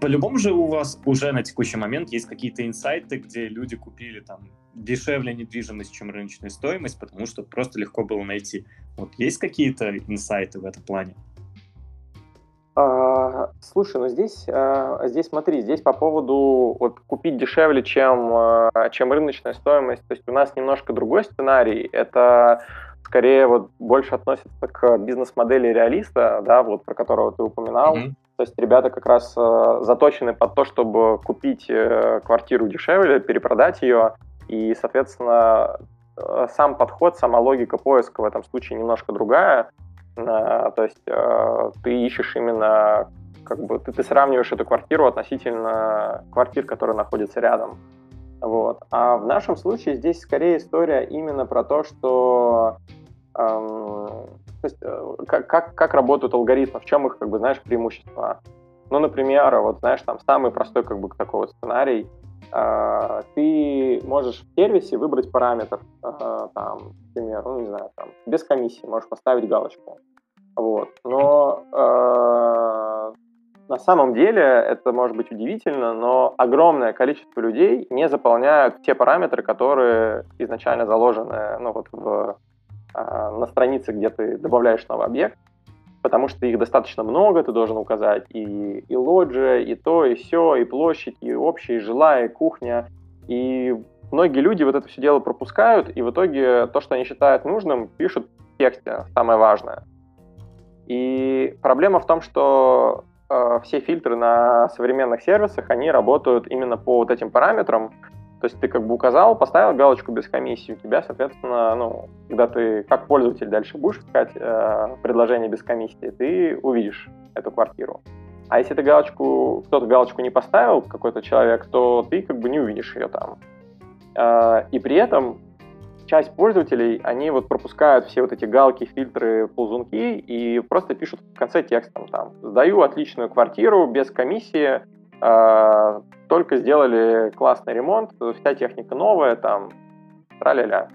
по-любому же у вас уже на текущий момент есть какие-то инсайты, где люди купили там дешевле недвижимость, чем рыночная стоимость, потому что просто легко было найти. Вот есть какие-то инсайты в этом плане? А, слушай, ну здесь, а, здесь смотри, здесь по поводу вот купить дешевле, чем, а, чем рыночная стоимость, то есть у нас немножко другой сценарий, это скорее вот больше относится к бизнес-модели реалиста, да, вот про которого ты упоминал. Mm-hmm. То есть ребята как раз э, заточены под то, чтобы купить э, квартиру дешевле, перепродать ее, и, соответственно, э, сам подход, сама логика поиска в этом случае немножко другая. То есть ты ищешь именно, как бы, ты, ты сравниваешь эту квартиру относительно квартир, которые находятся рядом. Вот. А в нашем случае здесь скорее история именно про то, что эм, э, как, как, как работают алгоритмы, в чем их, как бы, знаешь, преимущество. Ну, например, вот, знаешь, там самый простой, как бы, такой вот сценарий. Э, ты можешь в сервисе выбрать параметр, э, там, например, ну, не знаю, там, без комиссии можешь поставить галочку. Вот. Но э, на самом деле это может быть удивительно, но огромное количество людей не заполняют те параметры, которые изначально заложены ну, вот в на странице, где ты добавляешь новый объект, потому что их достаточно много, ты должен указать и, и лоджия, и то, и все, и площадь, и общая, и жилая, и кухня. И многие люди вот это все дело пропускают, и в итоге то, что они считают нужным, пишут в тексте, самое важное. И проблема в том, что э, все фильтры на современных сервисах, они работают именно по вот этим параметрам, то есть ты как бы указал, поставил галочку без комиссии, у тебя, соответственно, ну, когда ты как пользователь дальше будешь искать э, предложение без комиссии, ты увидишь эту квартиру. А если ты галочку, кто-то галочку не поставил, какой-то человек, то ты как бы не увидишь ее там. Э, и при этом часть пользователей, они вот пропускают все вот эти галки, фильтры, ползунки и просто пишут в конце текстом там «Сдаю отличную квартиру без комиссии, э, только сделали классный ремонт, вся техника новая, там, тра-ля-ля.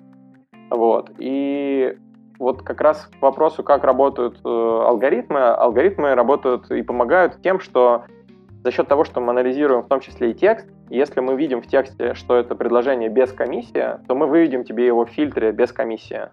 Вот. И вот как раз к вопросу, как работают э, алгоритмы, алгоритмы работают и помогают тем, что за счет того, что мы анализируем в том числе и текст, если мы видим в тексте, что это предложение без комиссии, то мы выведем тебе его в фильтре без комиссии.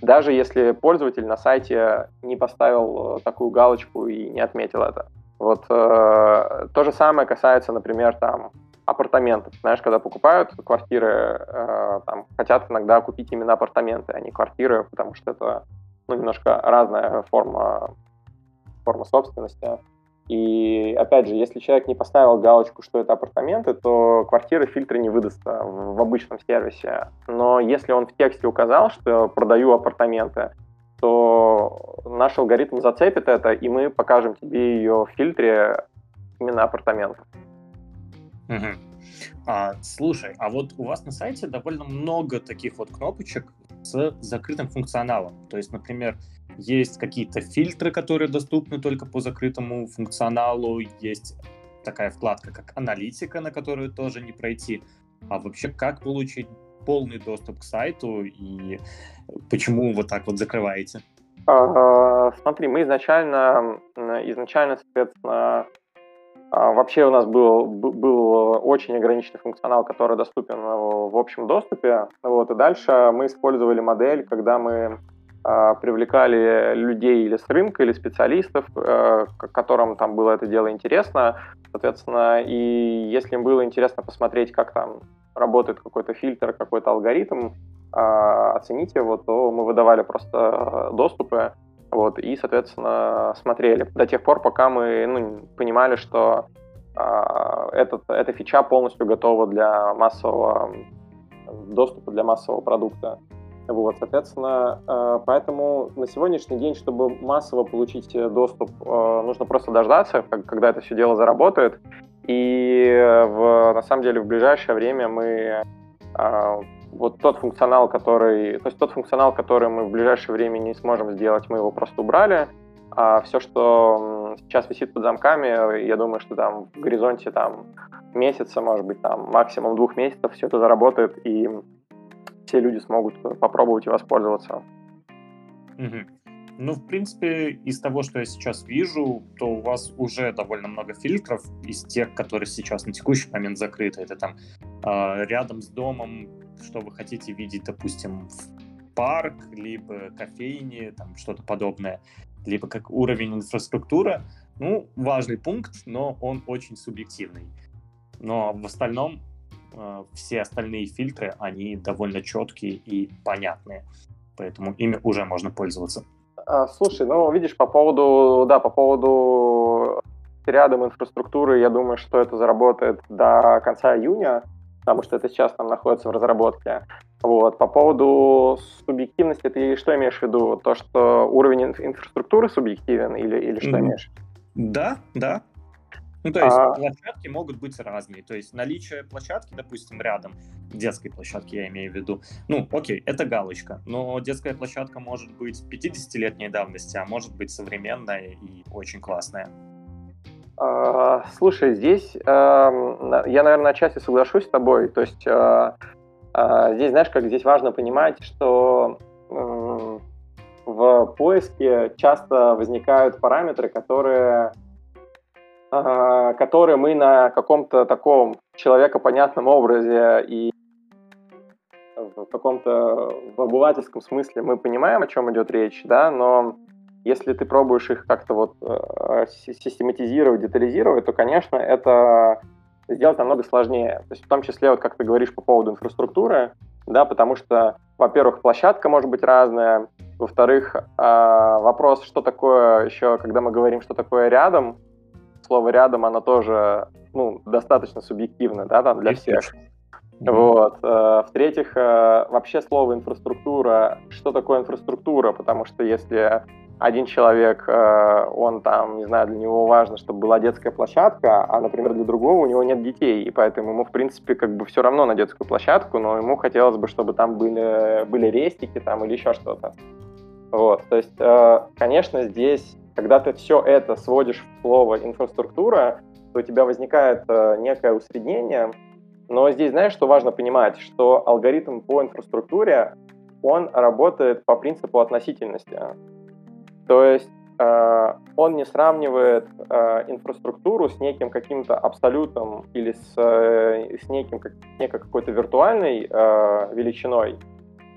Даже если пользователь на сайте не поставил э, такую галочку и не отметил это. Вот э, то же самое касается, например, там апартаментов. Знаешь, когда покупают квартиры, э, там, хотят иногда купить именно апартаменты, а не квартиры, потому что это ну, немножко разная форма, форма собственности. И опять же, если человек не поставил галочку, что это апартаменты, то квартиры фильтры не выдастся в обычном сервисе. Но если он в тексте указал, что продаю апартаменты, то наш алгоритм зацепит это, и мы покажем тебе ее в фильтре именно апартаментов. Угу. А, слушай, а вот у вас на сайте довольно много таких вот кнопочек с закрытым функционалом. То есть, например, есть какие-то фильтры, которые доступны только по закрытому функционалу, есть такая вкладка, как аналитика, на которую тоже не пройти. А вообще, как получить полный доступ к сайту и почему вот так вот закрываете? А, смотри, мы изначально, изначально, соответственно, а, вообще у нас был, был очень ограниченный функционал, который доступен в общем доступе. Вот, и дальше мы использовали модель, когда мы а, привлекали людей или с рынка, или специалистов, э, которым там было это дело интересно. Соответственно, и если им было интересно посмотреть, как там работает какой-то фильтр, какой-то алгоритм, оценить его, то мы выдавали просто доступы, вот, и, соответственно, смотрели до тех пор, пока мы ну, понимали, что э, этот, эта фича полностью готова для массового доступа, для массового продукта. Вот, соответственно, э, поэтому на сегодняшний день, чтобы массово получить доступ, э, нужно просто дождаться, когда это все дело заработает. И в, на самом деле в ближайшее время мы а, вот тот функционал, который, то есть тот функционал, который мы в ближайшее время не сможем сделать, мы его просто убрали. А все, что сейчас висит под замками, я думаю, что там в горизонте там месяца, может быть, там максимум двух месяцев все это заработает, и все люди смогут попробовать и воспользоваться. Угу. Ну, в принципе, из того, что я сейчас вижу, то у вас уже довольно много фильтров из тех, которые сейчас на текущий момент закрыты. Это там э, рядом с домом, что вы хотите видеть, допустим, в парк, либо кофейни, там что-то подобное, либо как уровень инфраструктуры. Ну, важный пункт, но он очень субъективный. Но в остальном э, все остальные фильтры, они довольно четкие и понятные. Поэтому ими уже можно пользоваться. А, слушай, ну, видишь, по поводу, да, по поводу рядом инфраструктуры, я думаю, что это заработает до конца июня, потому что это сейчас там находится в разработке. Вот. По поводу субъективности, ты что имеешь в виду? То, что уровень инфраструктуры субъективен или, или что mm-hmm. имеешь? Да, да, ну, то есть а... площадки могут быть разные. То есть наличие площадки, допустим, рядом, детской площадки я имею в виду, ну, окей, это галочка, но детская площадка может быть 50-летней давности, а может быть современная и очень классная. А, слушай, здесь э, я, наверное, отчасти соглашусь с тобой. То есть э, э, здесь, знаешь, как здесь важно понимать, что в поиске часто возникают параметры, которые которые мы на каком-то таком человекопонятном образе и в каком-то в обывательском смысле мы понимаем, о чем идет речь, да, но если ты пробуешь их как-то вот э, систематизировать, детализировать, то, конечно, это сделать намного сложнее. То есть в том числе, вот как ты говоришь по поводу инфраструктуры, да, потому что, во-первых, площадка может быть разная, во-вторых, э, вопрос, что такое еще, когда мы говорим, что такое рядом, слово рядом, оно тоже ну, достаточно субъективно, да, там для всех. Mm-hmm. Вот. Э, в-третьих, э, вообще слово инфраструктура, что такое инфраструктура? Потому что если один человек, э, он там, не знаю, для него важно, чтобы была детская площадка, а, например, для другого у него нет детей, и поэтому ему, в принципе, как бы все равно на детскую площадку, но ему хотелось бы, чтобы там были, были рестики там или еще что-то. Вот, то есть, конечно, здесь когда ты все это сводишь в слово инфраструктура, то у тебя возникает э, некое усреднение. Но здесь, знаешь, что важно понимать, что алгоритм по инфраструктуре, он работает по принципу относительности. То есть э, он не сравнивает э, инфраструктуру с неким каким-то абсолютом или с, э, с неким, как, некой какой-то виртуальной э, величиной,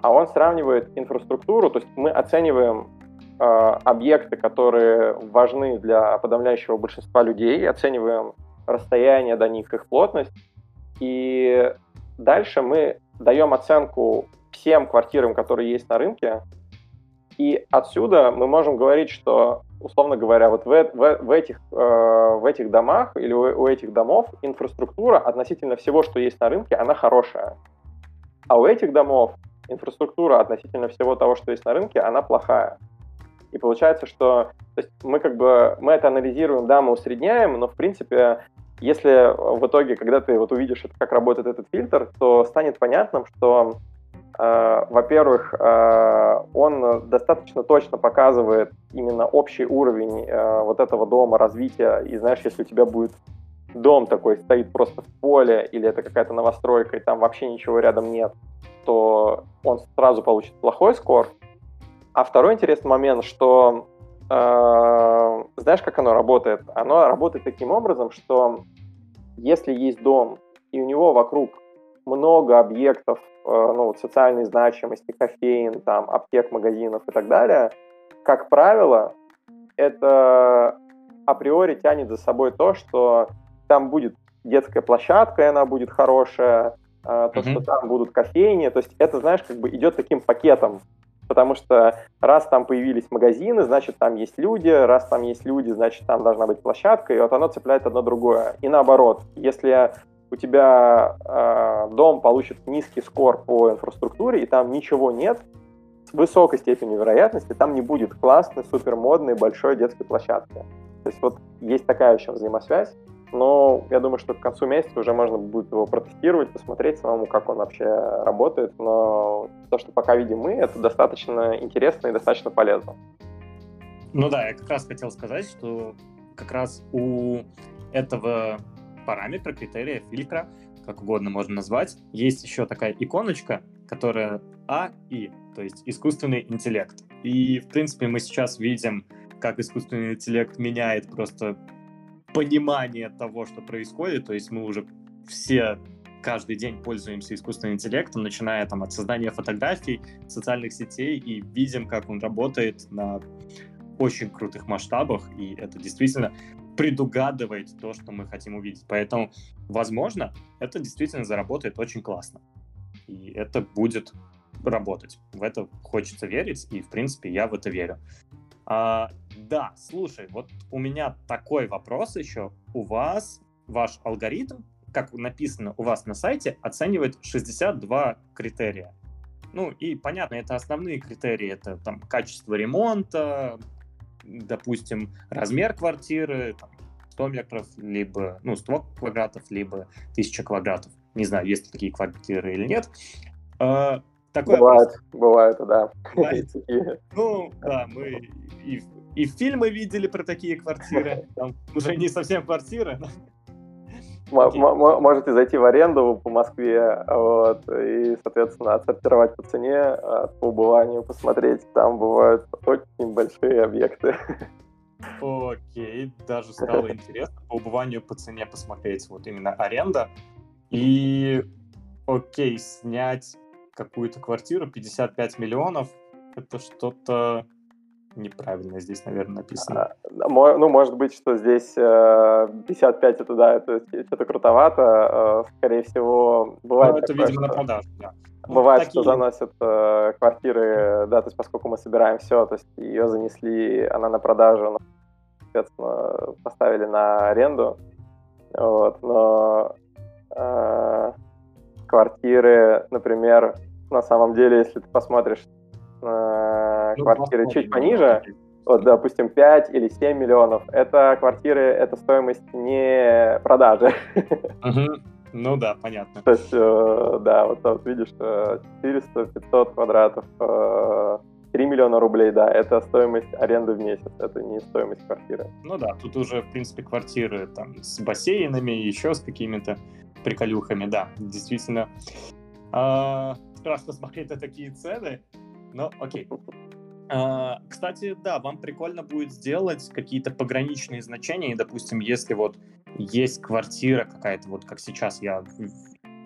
а он сравнивает инфраструктуру, то есть мы оцениваем Э, объекты, которые важны для подавляющего большинства людей, оцениваем расстояние до них, их плотность, и дальше мы даем оценку всем квартирам, которые есть на рынке, и отсюда мы можем говорить, что, условно говоря, вот в, в, в, этих, э, в этих домах или у, у этих домов инфраструктура относительно всего, что есть на рынке, она хорошая. А у этих домов инфраструктура относительно всего того, что есть на рынке, она плохая. И получается, что то есть мы как бы мы это анализируем, да, мы усредняем, но в принципе, если в итоге, когда ты вот увидишь, как работает этот фильтр, то станет понятным, что во-первых, э, он достаточно точно показывает именно общий уровень э, вот этого дома развития. И знаешь, если у тебя будет дом такой стоит просто в поле, или это какая-то новостройка, и там вообще ничего рядом нет, то он сразу получит плохой скор. А второй интересный момент, что э, знаешь, как оно работает? Оно работает таким образом, что если есть дом, и у него вокруг много объектов э, ну, вот социальной значимости, кофеин, там, аптек, магазинов и так далее, как правило, это априори тянет за собой то, что там будет детская площадка, и она будет хорошая, э, то, mm-hmm. что там будут кофейни, то есть это, знаешь, как бы идет таким пакетом потому что раз там появились магазины, значит, там есть люди, раз там есть люди, значит, там должна быть площадка, и вот оно цепляет одно другое. И наоборот, если у тебя э, дом получит низкий скор по инфраструктуре, и там ничего нет, с высокой степенью вероятности там не будет классной, супермодной, большой детской площадки. То есть вот есть такая еще взаимосвязь. но я думаю, что к концу месяца уже можно будет его протестировать, посмотреть самому, как он вообще работает, но то, что пока видим мы, это достаточно интересно и достаточно полезно. Ну да, я как раз хотел сказать, что как раз у этого параметра, критерия, фильтра, как угодно можно назвать, есть еще такая иконочка, которая АИ, то есть искусственный интеллект. И, в принципе, мы сейчас видим, как искусственный интеллект меняет просто понимание того, что происходит. То есть мы уже все каждый день пользуемся искусственным интеллектом, начиная там от создания фотографий, социальных сетей, и видим, как он работает на очень крутых масштабах, и это действительно предугадывает то, что мы хотим увидеть. Поэтому, возможно, это действительно заработает очень классно. И это будет работать. В это хочется верить, и, в принципе, я в это верю. А, да, слушай, вот у меня такой вопрос еще. У вас ваш алгоритм, как написано у вас на сайте, оценивает 62 критерия. Ну и понятно, это основные критерии. Это там качество ремонта, допустим, размер квартиры, там, 100 метров, либо, ну, 100 квадратов, либо 1000 квадратов. Не знаю, есть ли такие квартиры или нет. А, такое бывает, просто... бывает, да. Бывает. Ну, да, мы и, и фильмы видели про такие квартиры. Там уже не совсем квартиры. Можете зайти в аренду по Москве вот, и, соответственно, отсортировать по цене, а, по убыванию посмотреть. Там бывают очень большие объекты. Окей, даже стало интересно по убыванию по цене посмотреть вот именно аренда. И окей, снять какую-то квартиру 55 миллионов, это что-то неправильно здесь, наверное, написано. А, ну, может быть, что здесь 55 это, да, это что-то крутовато. Э, скорее всего, бывает Ну, это, такое, видимо, что... на продажу, да. Ну, бывает, такие... что заносят э, квартиры, да, то есть поскольку мы собираем все, то есть ее занесли, она на продажу, соответственно, поставили на аренду, вот, но э, квартиры, например, на самом деле, если ты посмотришь э, ну, квартиры чуть пониже, вот, допустим, 5 или 7 миллионов, это квартиры, это стоимость не продажи. Ну да, понятно. То есть, э, да, вот, вот видишь, 400-500 квадратов, э, 3 миллиона рублей, да, это стоимость аренды в месяц, это не стоимость квартиры. Ну да, тут уже, в принципе, квартиры там с бассейнами, еще с какими-то приколюхами, да, действительно. А, страшно смотреть на такие цены, но окей. А, кстати, да, вам прикольно будет сделать какие-то пограничные значения, и, допустим, если вот есть квартира какая-то, вот как сейчас я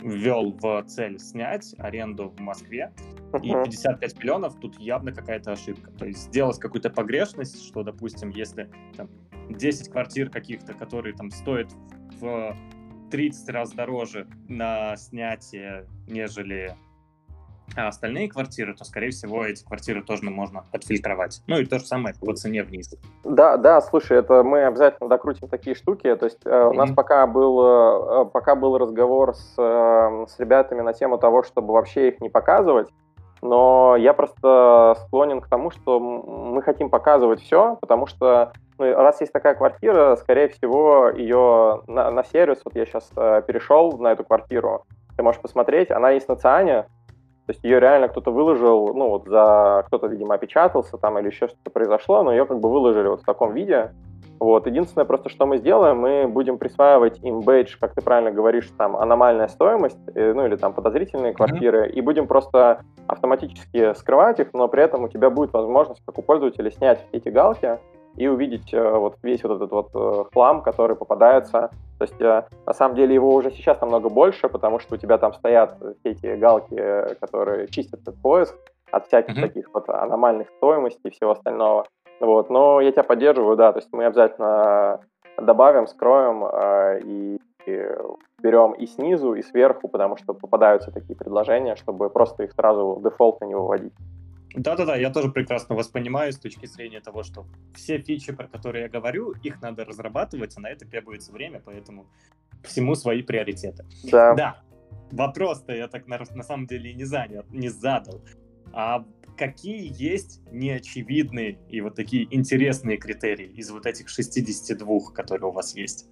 ввел в цель снять аренду в Москве, и 55 миллионов, тут явно какая-то ошибка. То есть сделать какую-то погрешность, что, допустим, если там, 10 квартир каких-то, которые там стоят в 30 раз дороже на снятие, нежели а остальные квартиры, то, скорее всего, эти квартиры тоже можно отфильтровать. Ну и то же самое по цене вниз. Да, да, слушай, это мы обязательно докрутим такие штуки. То есть mm-hmm. у нас пока был, э, пока был разговор с, э, с ребятами на тему того, чтобы вообще их не показывать. Но я просто склонен к тому, что мы хотим показывать все, потому что ну, раз есть такая квартира, скорее всего, ее на, на сервис, вот я сейчас э, перешел на эту квартиру, ты можешь посмотреть, она есть на Циане, то есть ее реально кто-то выложил, ну вот за кто-то, видимо, опечатался там или еще что-то произошло, но ее как бы выложили вот в таком виде. Вот. Единственное просто, что мы сделаем, мы будем присваивать им бейдж, как ты правильно говоришь, там аномальная стоимость, э, ну или там подозрительные квартиры, mm-hmm. и будем просто автоматически скрывать их, но при этом у тебя будет возможность, как у пользователя, снять эти галки, и увидеть э, вот весь вот этот вот э, хлам, который попадается. То есть э, на самом деле его уже сейчас намного больше, потому что у тебя там стоят все эти галки, которые чистят этот поиск от всяких mm-hmm. таких вот аномальных стоимостей и всего остального. Вот, но я тебя поддерживаю, да, то есть мы обязательно добавим, скроем э, и, и берем и снизу, и сверху, потому что попадаются такие предложения, чтобы просто их сразу дефолтно не выводить. Да-да-да, я тоже прекрасно воспринимаю с точки зрения того, что все фичи, про которые я говорю, их надо разрабатывать, а на это требуется время, поэтому всему свои приоритеты. Да. Да. Вопрос-то я так на, на самом деле и не занял, не задал. А какие есть неочевидные и вот такие интересные критерии из вот этих 62, которые у вас есть?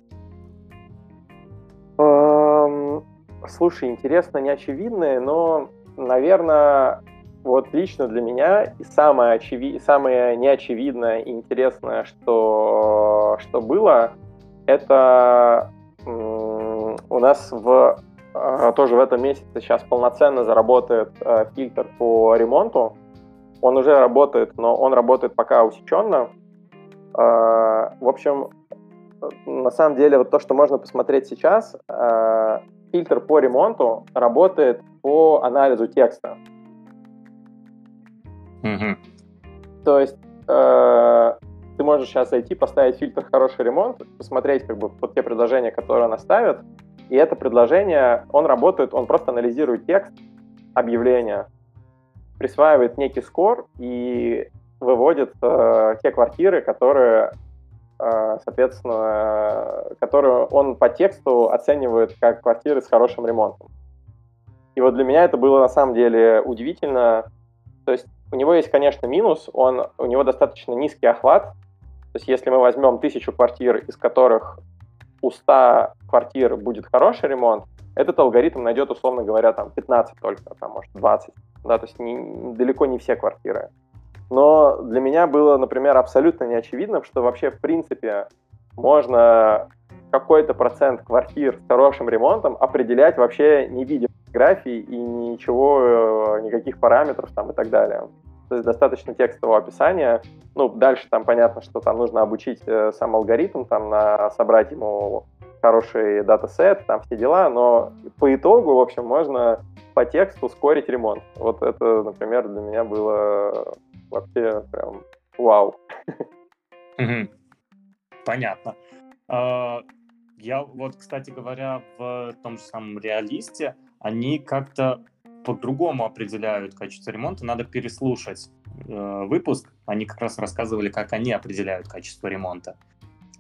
слушай, интересно, неочевидное, но, наверное, вот лично для меня и самое, очеви... самое неочевидное и интересное, что, что было, это у нас в а, тоже в этом месяце сейчас полноценно заработает а, фильтр по ремонту. Он уже работает, но он работает пока усеченно. А, в общем, на самом деле, вот то, что можно посмотреть сейчас, фильтр по ремонту работает по анализу текста. Mm-hmm. То есть э, ты можешь сейчас зайти, поставить фильтр «хороший ремонт», посмотреть как бы вот те предложения, которые она ставит, и это предложение, он работает, он просто анализирует текст объявления, присваивает некий скор и выводит э, те квартиры, которые, э, соответственно, которые он по тексту оценивает как квартиры с хорошим ремонтом. И вот для меня это было на самом деле удивительно. То есть у него есть, конечно, минус, он, у него достаточно низкий охват. То есть если мы возьмем тысячу квартир, из которых у 100 квартир будет хороший ремонт, этот алгоритм найдет, условно говоря, там 15 только, там, может, 20. Да, то есть не, далеко не все квартиры. Но для меня было, например, абсолютно неочевидным, что вообще, в принципе, можно какой-то процент квартир с хорошим ремонтом определять вообще не видя фотографий и ничего, э, никаких параметров там и так далее. То есть достаточно текстового описания. Ну, дальше там понятно, что там нужно обучить э, сам алгоритм, там на, собрать ему хороший датасет, там все дела, но по итогу, в общем, можно по тексту ускорить ремонт. Вот это, например, для меня было вообще прям вау. Понятно. А, я вот, кстати говоря, в том же самом реалисте, они как-то по-другому определяют качество ремонта, надо переслушать э, выпуск. Они как раз рассказывали, как они определяют качество ремонта.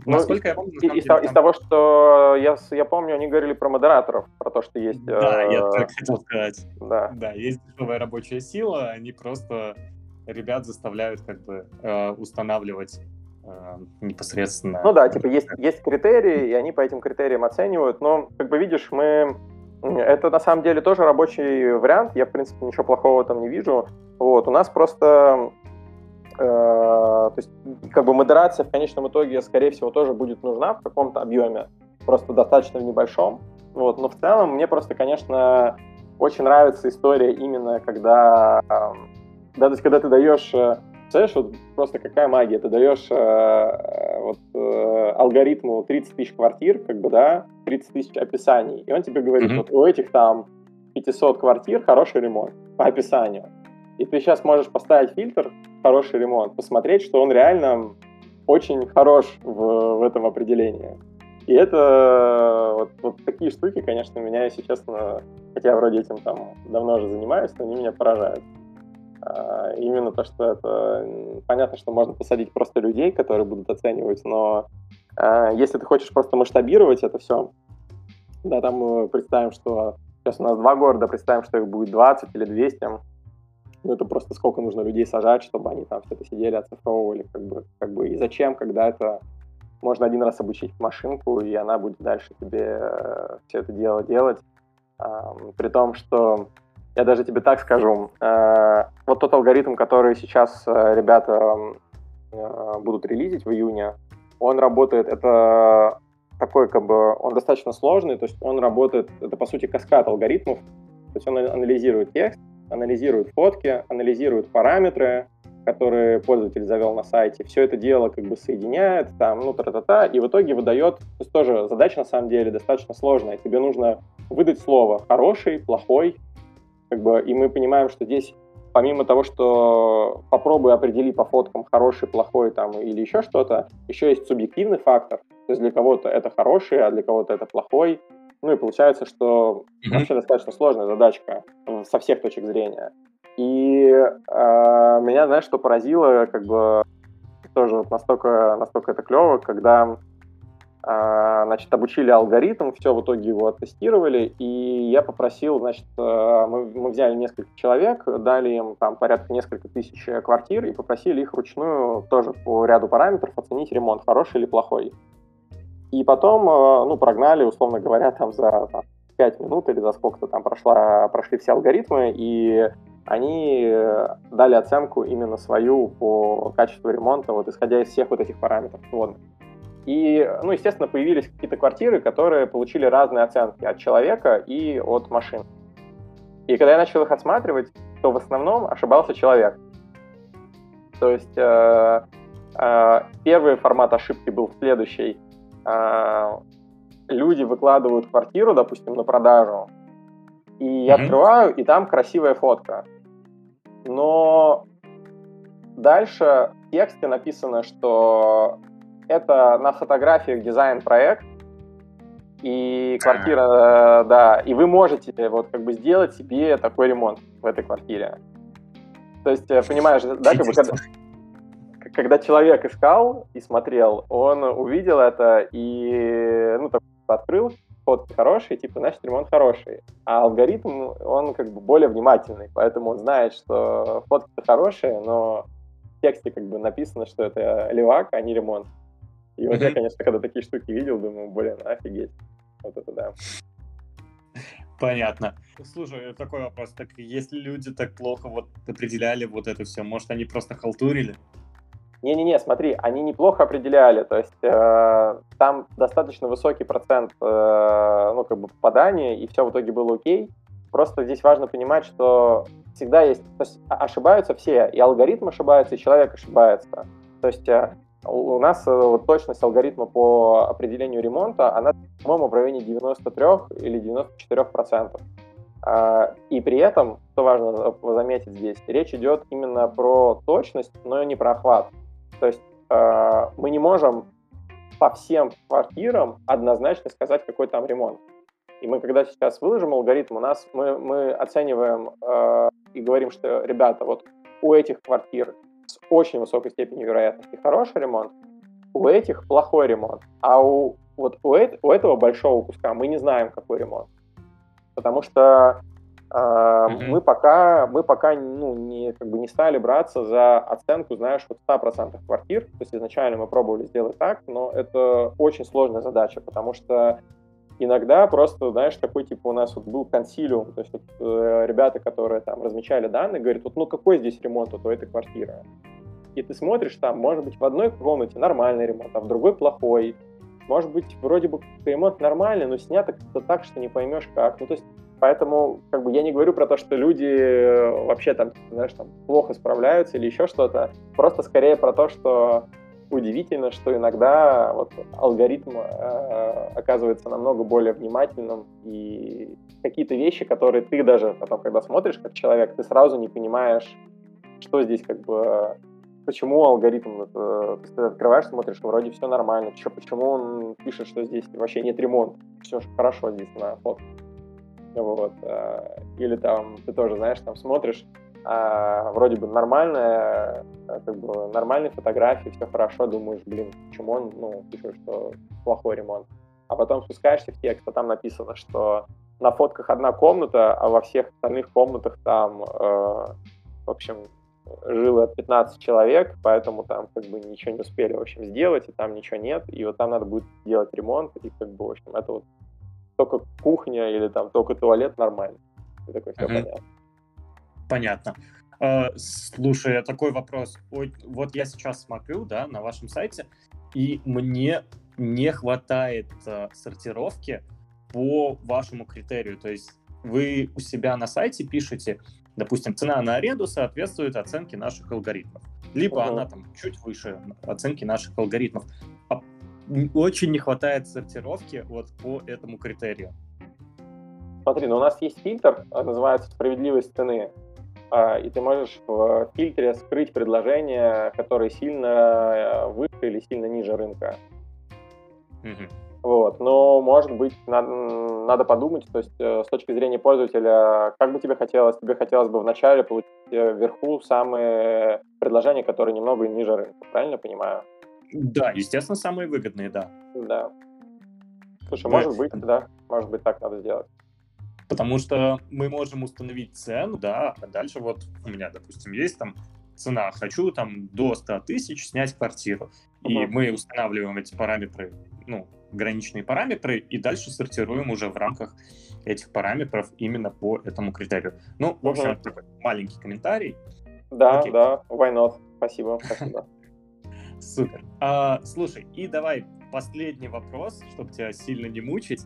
Ну, Насколько из, я помню, из, деле, из, там... из того, что я, я помню, они говорили про модераторов, про то, что есть... Да, э, я так хотел сказать. Да. да, есть дешевая рабочая сила, они просто ребят заставляют как бы э, устанавливать э, непосредственно... Ну да, типа есть, есть критерии, и они по этим критериям оценивают, но, как бы видишь, мы это на самом деле тоже рабочий вариант. Я, в принципе, ничего плохого там не вижу. Вот, у нас просто э, то есть, как бы модерация в конечном итоге, скорее всего, тоже будет нужна в каком-то объеме, просто достаточно в небольшом. Вот, но в целом мне просто, конечно, очень нравится история именно, когда, да, то есть, когда ты даешь э, Представляешь, вот просто какая магия. Ты даешь э, э, вот, э, алгоритму 30 тысяч квартир, как бы, да, 30 тысяч описаний, и он тебе говорит, mm-hmm. вот у этих там 500 квартир хороший ремонт по описанию. И ты сейчас можешь поставить фильтр хороший ремонт, посмотреть, что он реально очень хорош в, в этом определении. И это вот, вот такие штуки, конечно, меня, если честно, хотя я вроде этим там давно уже занимаюсь, но они меня поражают. А, именно то, что это понятно, что можно посадить просто людей, которые будут оценивать, но а, если ты хочешь просто масштабировать это все, да, там мы представим, что сейчас у нас два города, представим, что их будет 20 или 200, ну это просто сколько нужно людей сажать, чтобы они там все это сидели, оцифровывали, как бы, как бы и зачем, когда это можно один раз обучить машинку, и она будет дальше тебе э, все это дело делать, при том, что я даже тебе так скажу. Э, вот тот алгоритм, который сейчас э, ребята э, будут релизить в июне, он работает, это такой, как бы, он достаточно сложный, то есть он работает, это, по сути, каскад алгоритмов, то есть он анализирует текст, анализирует фотки, анализирует параметры, которые пользователь завел на сайте, все это дело как бы соединяет, там, ну, тра-та-та, и в итоге выдает, то есть тоже задача на самом деле достаточно сложная, тебе нужно выдать слово хороший, плохой, как бы, и мы понимаем, что здесь помимо того, что попробуй определи по фоткам хороший, плохой там или еще что-то, еще есть субъективный фактор. То есть для кого-то это хороший, а для кого-то это плохой. Ну и получается, что mm-hmm. вообще достаточно сложная задачка со всех точек зрения. И э, меня, знаешь, что поразило, как бы тоже вот настолько, настолько это клево, когда значит, обучили алгоритм, все в итоге его оттестировали, и я попросил, значит, э, мы, мы взяли несколько человек, дали им там порядка несколько тысяч квартир и попросили их вручную тоже по ряду параметров оценить ремонт, хороший или плохой. И потом, э, ну, прогнали, условно говоря, там за там, 5 минут или за сколько-то там прошла, прошли все алгоритмы, и они э, дали оценку именно свою по качеству ремонта, вот исходя из всех вот этих параметров сводных. И, ну, естественно, появились какие-то квартиры, которые получили разные оценки от человека и от машин. И когда я начал их отсматривать, то в основном ошибался человек. То есть э, э, первый формат ошибки был следующий. Э, люди выкладывают квартиру, допустим, на продажу, и я mm-hmm. открываю, и там красивая фотка. Но дальше в тексте написано, что это на фотографиях дизайн-проект, и квартира, э, да, и вы можете вот как бы сделать себе такой ремонт в этой квартире. То есть, э, понимаешь, да, как бы, когда, когда человек искал и смотрел, он увидел это и, ну, так, открыл, фотки хорошие, типа, значит, ремонт хороший. А алгоритм, он как бы более внимательный, поэтому он знает, что фотки хорошие, но в тексте как бы написано, что это левак, а не ремонт. И вот я, конечно, когда такие штуки видел, думаю, блин, офигеть. Вот это да. Понятно. Слушай, такой вопрос. Так если люди так плохо вот определяли вот это все, может, они просто халтурили? Не-не-не, смотри, они неплохо определяли, то есть э, там достаточно высокий процент э, ну, как бы попадания, и все в итоге было окей. Просто здесь важно понимать, что всегда есть, то есть ошибаются все, и алгоритм ошибается, и человек ошибается. То есть э, у нас э, вот, точность алгоритма по определению ремонта, она, по-моему, в районе 93 или 94 процентов. А, и при этом, что важно заметить здесь, речь идет именно про точность, но не про охват. То есть а, мы не можем по всем квартирам однозначно сказать, какой там ремонт. И мы, когда сейчас выложим алгоритм, у нас мы, мы оцениваем э, и говорим, что, ребята, вот у этих квартир с очень высокой степенью вероятности хороший ремонт, у этих плохой ремонт, а у, вот у, это, у этого большого куска мы не знаем, какой ремонт. Потому что э, mm-hmm. мы пока, мы пока ну, не, как бы не стали браться за оценку, знаешь, вот 100% квартир. То есть изначально мы пробовали сделать так, но это очень сложная задача, потому что иногда просто, знаешь, такой, типа, у нас вот был консилиум, то есть вот, э, ребята, которые там размечали данные, говорят, вот, ну, какой здесь ремонт вот у этой квартиры? И ты смотришь, там, может быть, в одной комнате нормальный ремонт, а в другой плохой. Может быть, вроде бы ремонт нормальный, но снято как-то так, что не поймешь как. Ну, то есть, поэтому, как бы, я не говорю про то, что люди э, вообще там, знаешь, там, плохо справляются или еще что-то. Просто скорее про то, что удивительно, что иногда вот алгоритм э, оказывается намного более внимательным, и какие-то вещи, которые ты даже потом, когда смотришь как человек, ты сразу не понимаешь, что здесь как бы почему алгоритм, э, ты открываешь, смотришь, вроде все нормально, что, почему он пишет, что здесь вообще нет ремонта, все хорошо здесь на фото. Вот. Э, или там ты тоже, знаешь, там смотришь, а, вроде бы нормальная, э, как бы нормальные фотографии, все хорошо, думаешь, блин, почему он, ну, пишет, что плохой ремонт. А потом спускаешься в текст, а там написано, что на фотках одна комната, а во всех остальных комнатах там, э, в общем, жило 15 человек, поэтому там как бы ничего не успели, в общем, сделать, и там ничего нет, и вот там надо будет делать ремонт, и как бы, в общем, это вот только кухня или там только туалет нормально. И такой, все uh-huh. понятно. Понятно. Uh, слушай, такой вопрос. Вот я сейчас смотрю, да, на вашем сайте, и мне не хватает uh, сортировки по вашему критерию. То есть вы у себя на сайте пишете, допустим, цена на аренду соответствует оценке наших алгоритмов. Либо uh-huh. она там чуть выше оценки наших алгоритмов. А очень не хватает сортировки вот по этому критерию. Смотри, ну у нас есть фильтр, называется справедливость цены. А, и ты можешь в фильтре скрыть предложения, которые сильно э, выше или сильно ниже рынка. Mm-hmm. Вот. Но, может быть, надо, надо подумать, то есть э, с точки зрения пользователя, как бы тебе хотелось? Тебе хотелось бы вначале получить э, вверху самые предложения, которые немного ниже рынка, правильно понимаю? Да, естественно, самые выгодные, да. Да. Слушай, да. может быть, да, может быть, так надо сделать. Потому что мы можем установить цену, да, а дальше вот у меня, допустим, есть там цена, хочу там до 100 тысяч снять квартиру. Uh-huh. И мы устанавливаем эти параметры, ну, граничные параметры и дальше сортируем уже в рамках этих параметров именно по этому критерию. Ну, в общем, угу. такой маленький комментарий. Да, Окей. да, why not? Спасибо, спасибо. Супер. А, слушай, и давай последний вопрос, чтобы тебя сильно не мучить.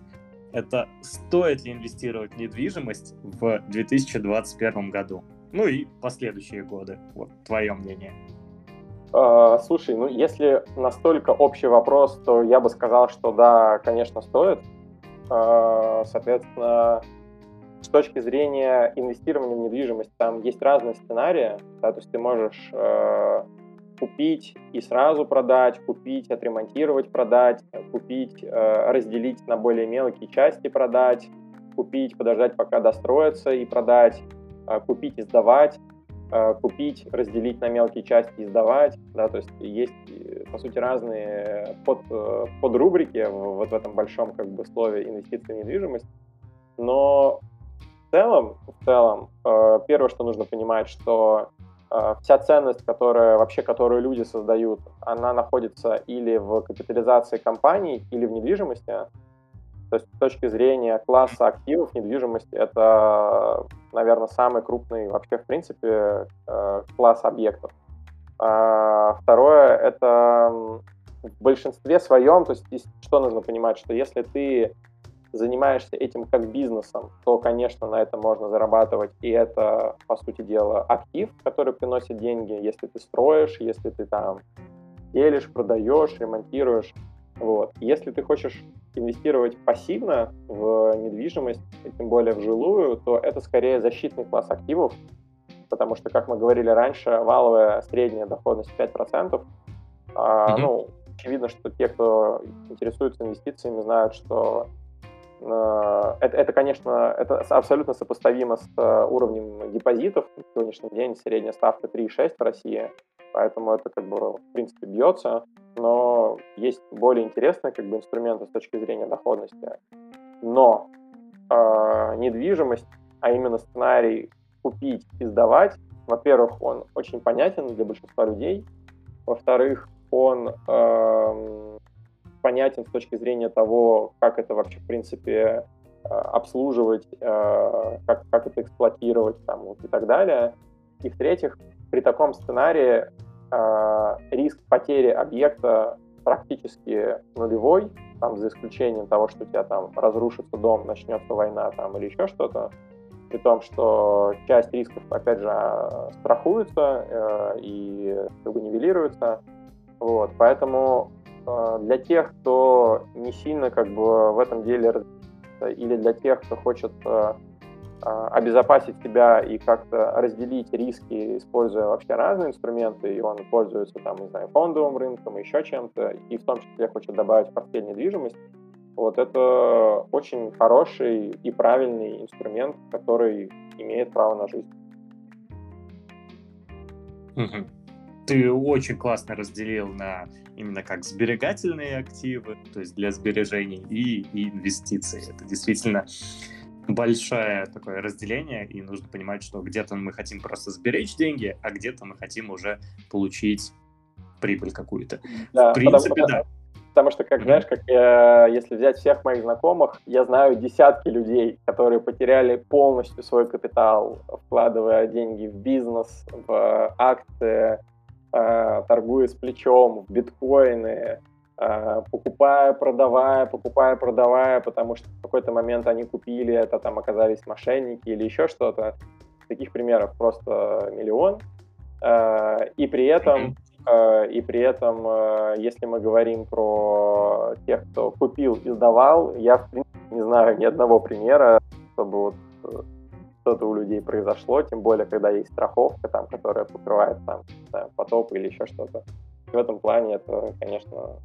Это стоит ли инвестировать в недвижимость в 2021 году? Ну и последующие годы. Вот твое мнение. А, слушай, ну если настолько общий вопрос, то я бы сказал, что да, конечно, стоит. А, соответственно, с точки зрения инвестирования в недвижимость, там есть разные сценарии. Да, то есть ты можешь э, купить и сразу продать, купить, отремонтировать, продать, купить, э, разделить на более мелкие части, продать, купить, подождать, пока достроится и продать, э, купить и сдавать, э, купить, разделить на мелкие части и сдавать. Да, то есть есть, по сути, разные под, подрубрики вот в этом большом как бы слове инвестиции в недвижимость. Но в целом, в целом, первое, что нужно понимать, что Э, вся ценность, которая вообще, которую люди создают, она находится или в капитализации компаний, или в недвижимости. То есть с точки зрения класса активов недвижимость это, наверное, самый крупный вообще в принципе э, класс объектов. А второе это в большинстве своем, то есть что нужно понимать, что если ты занимаешься этим как бизнесом, то, конечно, на этом можно зарабатывать, и это, по сути дела, актив, который приносит деньги, если ты строишь, если ты там делишь, продаешь, ремонтируешь. Вот. Если ты хочешь инвестировать пассивно в недвижимость, и тем более в жилую, то это скорее защитный класс активов, потому что, как мы говорили раньше, валовая средняя доходность 5%. А, mm-hmm. Ну, очевидно, что те, кто интересуется инвестициями, знают, что это, это, конечно, это абсолютно сопоставимо с э, уровнем депозитов. На сегодняшний день средняя ставка 3,6 в России, поэтому это как бы в принципе бьется, но есть более интересные как бы инструменты с точки зрения доходности. Но э, недвижимость, а именно сценарий купить и сдавать, во-первых, он очень понятен для большинства людей, во-вторых, он э, понятен с точки зрения того, как это вообще, в принципе, э, обслуживать, э, как, как это эксплуатировать там, вот, и так далее. И в-третьих, при таком сценарии э, риск потери объекта практически нулевой, там, за исключением того, что у тебя там разрушится дом, начнется война там, или еще что-то, при том, что часть рисков, опять же, страхуется э, и как бы нивелируется. Вот, поэтому для тех, кто не сильно как бы в этом деле или для тех, кто хочет а, а, обезопасить себя и как-то разделить риски, используя вообще разные инструменты, и он пользуется там, не знаю, фондовым рынком, еще чем-то, и в том числе хочет добавить в портфель недвижимость, вот это очень хороший и правильный инструмент, который имеет право на жизнь. Ты очень классно разделил на именно как сберегательные активы, то есть для сбережений, и, и инвестиции. Это действительно большое такое разделение, и нужно понимать, что где-то мы хотим просто сберечь деньги, а где-то мы хотим уже получить прибыль какую-то. Да, в принципе, потому, да. Потому что, как знаешь, как я, если взять всех моих знакомых, я знаю десятки людей, которые потеряли полностью свой капитал, вкладывая деньги в бизнес, в акции, торгуя с плечом в биткоины, э, покупая, продавая, покупая, продавая, потому что в какой-то момент они купили, это там оказались мошенники или еще что-то. Таких примеров просто миллион. Э, и при этом, и при этом, если мы говорим про тех, кто купил и сдавал, я в принципе не знаю ни одного примера, чтобы вот что-то у людей произошло, тем более, когда есть страховка, там, которая покрывает там, знаю, потоп или еще что-то. В этом плане это, конечно,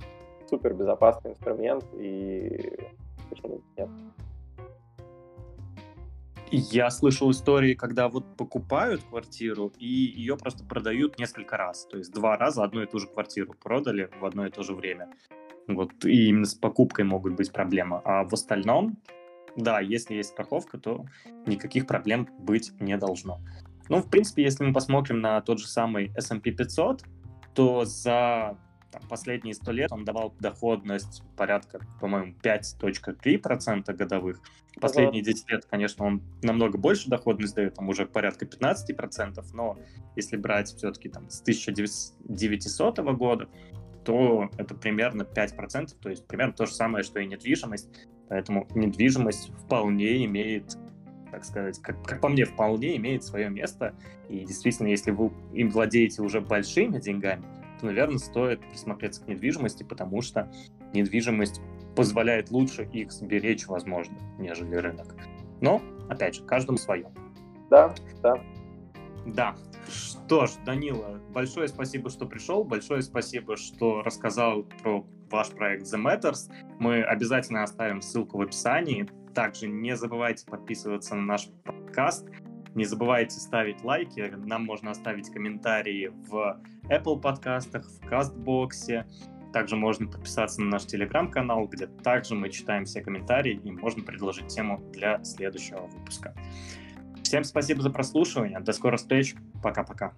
супер безопасный инструмент, и почему нет? Я слышал истории, когда вот покупают квартиру и ее просто продают несколько раз. То есть два раза одну и ту же квартиру продали в одно и то же время. Вот и именно с покупкой могут быть проблемы. А в остальном да, если есть страховка, то никаких проблем быть не должно. Ну, в принципе, если мы посмотрим на тот же самый S&P 500, то за там, последние сто лет он давал доходность порядка, по-моему, 5.3% годовых. Последние 10 лет, конечно, он намного больше доходность дает, там уже порядка 15%, но если брать все-таки там с 1900 года, то это примерно 5%, то есть примерно то же самое, что и недвижимость. Поэтому недвижимость вполне имеет, так сказать, как, как по мне, вполне имеет свое место. И действительно, если вы им владеете уже большими деньгами, то, наверное, стоит присмотреться к недвижимости, потому что недвижимость позволяет лучше их сберечь, возможно, нежели рынок. Но, опять же, каждому свое. Да, да. Да. Что ж, Данила, большое спасибо, что пришел, большое спасибо, что рассказал про ваш проект The Matters. Мы обязательно оставим ссылку в описании. Также не забывайте подписываться на наш подкаст. Не забывайте ставить лайки. Нам можно оставить комментарии в Apple подкастах, в Кастбоксе. Также можно подписаться на наш телеграм-канал, где также мы читаем все комментарии и можно предложить тему для следующего выпуска. Всем спасибо за прослушивание. До скорых встреч. Пока-пока.